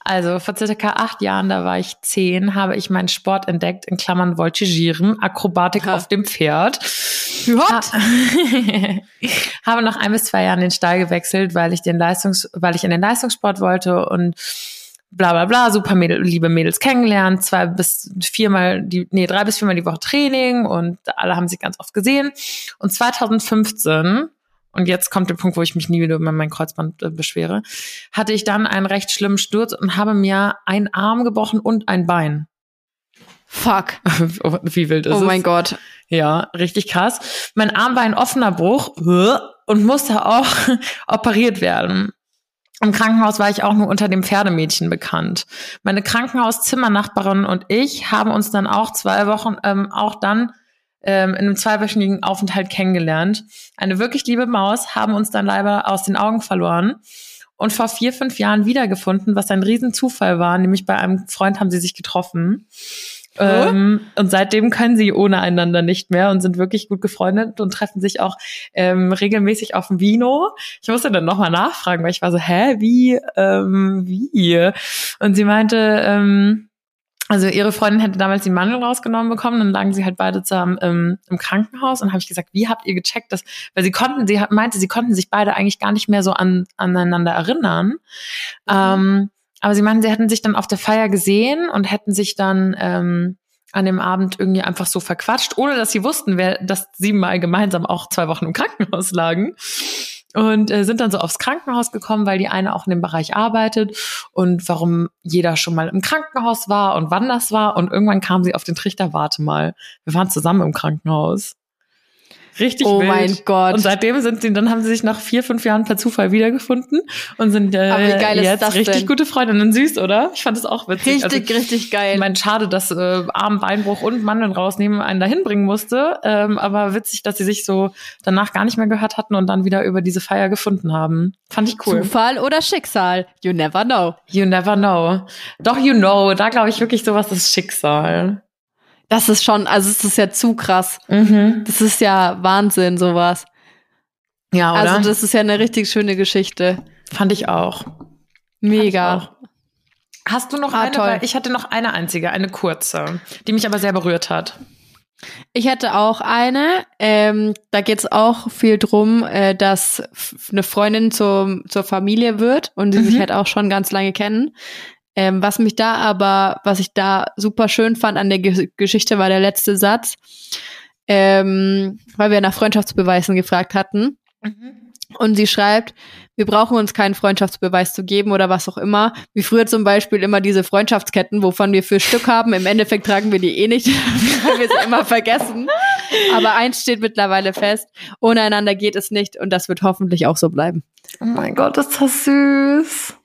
Also vor circa acht Jahren, da war ich zehn, habe ich meinen Sport entdeckt, in Klammern Voltigieren, Akrobatik Ha. auf dem Pferd. What? habe nach ein bis zwei Jahren den Stall gewechselt, weil ich den Leistungs, weil ich in den Leistungssport wollte und bla bla bla, super Mädel, liebe Mädels kennengelernt, zwei bis viermal die, nee, drei bis viermal die Woche Training und alle haben sich ganz oft gesehen. Und 2015, und jetzt kommt der Punkt, wo ich mich nie wieder über mein Kreuzband äh, beschwere, hatte ich dann einen recht schlimmen Sturz und habe mir einen Arm gebrochen und ein Bein. Fuck. Wie wild ist Oh es? mein Gott. Ja, richtig krass. Mein Arm war ein offener Bruch äh, und musste auch operiert werden. Im Krankenhaus war ich auch nur unter dem Pferdemädchen bekannt. Meine Krankenhauszimmernachbarin und ich haben uns dann auch zwei Wochen, ähm, auch dann ähm, in einem zweiwöchigen Aufenthalt kennengelernt. Eine wirklich liebe Maus haben uns dann leider aus den Augen verloren und vor vier, fünf Jahren wiedergefunden, was ein Riesenzufall war. Nämlich bei einem Freund haben sie sich getroffen. Ähm, und seitdem können sie ohne einander nicht mehr und sind wirklich gut gefreundet und treffen sich auch ähm, regelmäßig auf dem Vino. Ich musste dann nochmal nachfragen, weil ich war so, hä, wie, ähm, wie? Und sie meinte, ähm, also ihre Freundin hätte damals die Mandel rausgenommen bekommen, dann lagen sie halt beide zusammen ähm, im Krankenhaus und habe ich gesagt, wie habt ihr gecheckt, dass, weil sie konnten, sie meinte, sie konnten sich beide eigentlich gar nicht mehr so an, aneinander erinnern. Ähm, aber sie meinten, sie hätten sich dann auf der Feier gesehen und hätten sich dann ähm, an dem Abend irgendwie einfach so verquatscht, ohne dass sie wussten, wer, dass sie mal gemeinsam auch zwei Wochen im Krankenhaus lagen. Und äh, sind dann so aufs Krankenhaus gekommen, weil die eine auch in dem Bereich arbeitet und warum jeder schon mal im Krankenhaus war und wann das war. Und irgendwann kam sie auf den Trichter, warte mal, wir waren zusammen im Krankenhaus. Richtig Oh wild. mein Gott. Und seitdem sind sie, dann haben sie sich nach vier, fünf Jahren per Zufall wiedergefunden und sind äh, jetzt richtig denn? gute Freundinnen. Süß, oder? Ich fand es auch witzig. Richtig, also, richtig geil. ich meine, schade, dass äh, Arm, Beinbruch und Mandeln rausnehmen einen dahin bringen musste. Ähm, aber witzig, dass sie sich so danach gar nicht mehr gehört hatten und dann wieder über diese Feier gefunden haben. Fand ich cool. Zufall oder Schicksal? You never know. You never know. Doch, you know. Da glaube ich wirklich, sowas ist Schicksal. Das ist schon, also es ist ja zu krass. Mhm. Das ist ja Wahnsinn, sowas. Ja, oder? Also das ist ja eine richtig schöne Geschichte. fand ich auch. Mega. Ich auch. Hast du noch Ah, eine? toll. Ich hatte noch eine einzige, eine kurze, die mich aber sehr berührt hat. Ich hätte auch eine. Ähm, da geht es auch viel drum, äh, dass eine Freundin zur, zur Familie wird und sie Mhm. sich halt auch schon ganz lange kennen. Ähm, was mich da aber, was ich da super schön fand an der Ge Geschichte, war der letzte Satz, ähm, weil wir nach Freundschaftsbeweisen gefragt hatten. Und sie schreibt, wir brauchen uns keinen Freundschaftsbeweis zu geben oder was auch immer. Wie früher zum Beispiel immer diese Freundschaftsketten, wovon wir vier Stück haben. Im Endeffekt tragen wir die eh nicht, weil wir sie immer vergessen. Aber eins steht mittlerweile fest, ohne einander geht es nicht und das wird hoffentlich auch so bleiben. Oh mein Gott, ist das süß.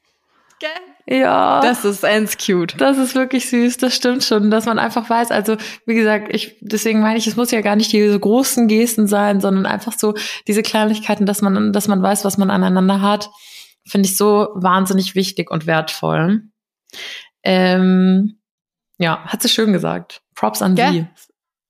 Ja. Das ist ends cute. Das ist wirklich süß, das stimmt schon, dass man einfach weiß, also wie gesagt, ich deswegen meine ich, es muss ja gar nicht diese großen Gesten sein, sondern einfach so diese Kleinigkeiten, dass man dass man weiß, was man aneinander hat, finde ich so wahnsinnig wichtig und wertvoll. Ähm, ja, hat sie schön gesagt. Props an Gell? sie.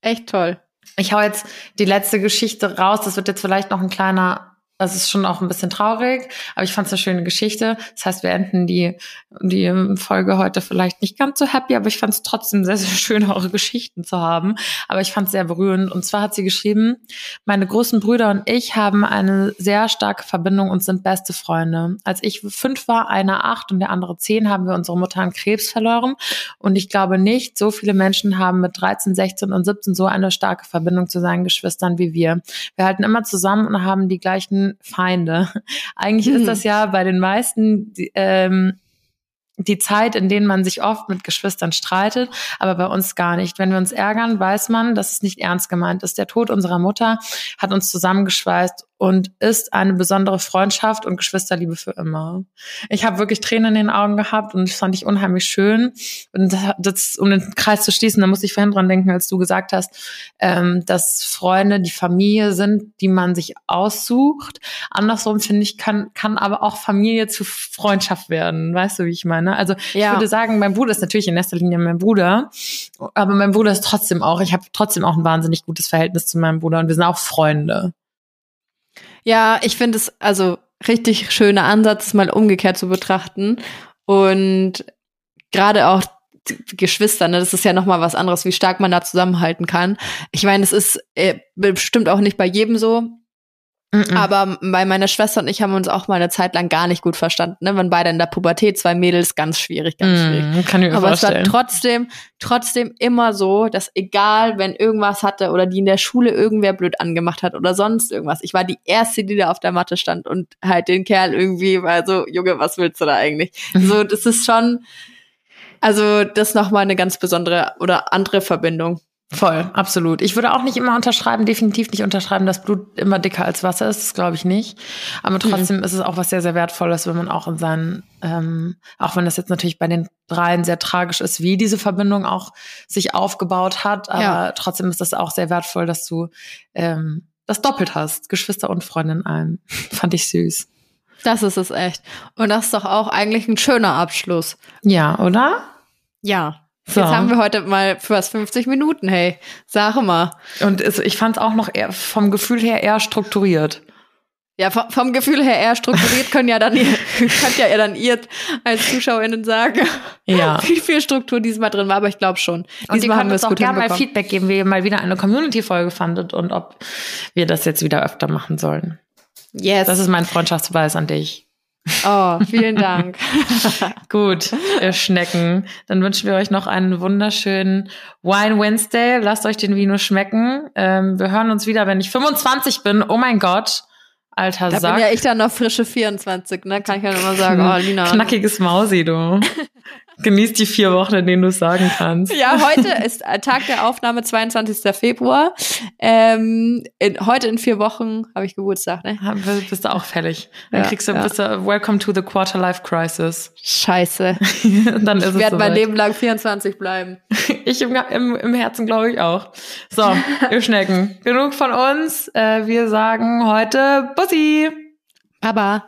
Echt toll. Ich hau jetzt die letzte Geschichte raus. Das wird jetzt vielleicht noch ein kleiner, das ist schon auch ein bisschen traurig, aber ich fand es eine schöne Geschichte. Das heißt, wir enden die, die Folge heute vielleicht nicht ganz so happy, aber ich fand es trotzdem sehr, sehr schön, eure Geschichten zu haben. Aber ich fand es sehr berührend. Und zwar hat sie geschrieben, meine großen Brüder und ich haben eine sehr starke Verbindung und sind beste Freunde. Als ich fünf war, einer acht und der andere zehn, haben wir unsere Mutter an Krebs verloren. Und ich glaube nicht, so viele Menschen haben mit 13, 16 und 17 so eine starke Verbindung zu seinen Geschwistern wie wir. Wir halten immer zusammen und haben die gleichen Feinde. Eigentlich Hm. ist das ja bei den meisten die, ähm, die Zeit, in denen man sich oft mit Geschwistern streitet, aber bei uns gar nicht. Wenn wir uns ärgern, weiß man, dass es nicht ernst gemeint ist. Der Tod unserer Mutter hat uns zusammengeschweißt und ist eine besondere Freundschaft und Geschwisterliebe für immer. Ich habe wirklich Tränen in den Augen gehabt und das fand ich unheimlich schön. Und das, das, um den Kreis zu schließen, da musste ich vorhin dran denken, als du gesagt hast, ähm, dass Freunde die Familie sind, die man sich aussucht. Andersrum finde ich, kann, kann aber auch Familie zu Freundschaft werden. Weißt du, wie ich meine? Also ich Ja. würde sagen, mein Bruder ist natürlich in erster Linie mein Bruder, aber mein Bruder ist trotzdem auch, ich habe trotzdem auch ein wahnsinnig gutes Verhältnis zu meinem Bruder und wir sind auch Freunde. Ja, ich finde es also richtig schöner Ansatz, mal umgekehrt zu betrachten. Und gerade auch Geschwister, ne, das ist ja noch mal was anderes, wie stark man da zusammenhalten kann. Ich meine, es ist äh, bestimmt auch nicht bei jedem so. Mhm. Aber bei meiner Schwester und ich haben uns auch mal eine Zeit lang gar nicht gut verstanden. Ne? Wenn beide in der Pubertät, zwei Mädels, ganz schwierig, ganz schwierig. kann ich mir Aber vorstellen. es war trotzdem, trotzdem immer so, dass egal, wenn irgendwas hatte oder die in der Schule irgendwer blöd angemacht hat oder sonst irgendwas, ich war die Erste, die da auf der Matte stand und halt den Kerl irgendwie war so, Junge, was willst du da eigentlich? Mhm. So, das ist schon, also das ist nochmal eine ganz besondere oder andere Verbindung. Voll, absolut. Ich würde auch nicht immer unterschreiben, definitiv nicht unterschreiben, dass Blut immer dicker als Wasser ist. Das glaube ich nicht. Aber trotzdem ist es auch was sehr, sehr Wertvolles, wenn man auch in seinen, ähm, auch wenn das jetzt natürlich bei den dreien sehr tragisch ist, wie diese Verbindung auch sich aufgebaut hat. Aber Ja. trotzdem ist das auch sehr wertvoll, dass du ähm, das doppelt hast. Geschwister und Freunde in einem. Fand ich süß. Das ist es echt. Und das ist doch auch eigentlich ein schöner Abschluss. Ja, oder? Ja. So. Jetzt haben wir heute mal fast 50 Minuten, hey. Sag mal. Und es, ich fand es auch noch eher vom Gefühl her eher strukturiert. Ja, vom, vom Gefühl her eher strukturiert können ja dann ihr, könnt ja ihr dann ihr als ZuschauerInnen sagen, Ja. wie viel Struktur diesmal drin war, aber ich glaube schon. Und ihr Diesmal haben könnt wir uns es auch gerne mal. Feedback geben, wie ihr mal wieder eine Community-Folge fandet und ob wir das jetzt wieder öfter machen sollen. Yes. Das ist mein Freundschaftsbeweis an dich. Oh, vielen Dank. Gut, ihr Schnecken. Dann wünschen wir euch noch einen wunderschönen Wine Wednesday. Lasst euch den Vino schmecken. Ähm, wir hören uns wieder, wenn ich 25 bin. Oh mein Gott. Alter Da Sack. bin ja ich dann noch frische 24, ne? Kann ich ja nur mal sagen. Oh, Lina. Knackiges Mausi, du. Genieß die vier Wochen, in denen du es sagen kannst. Ja, heute ist äh, Tag der Aufnahme, 22. Februar. Ähm, in, heute in vier Wochen habe ich Geburtstag, ne? Ja, Bist du auch fällig. Dann Ja, kriegst du, ja. bist du Welcome to the Quarter Life Crisis. Scheiße. Dann ist Ich werde mein. Leben lang 24 bleiben. Ich im, im, im Herzen glaube ich auch. So, ihr Schnecken. Genug von uns. Äh, wir sagen heute Bussi. Aber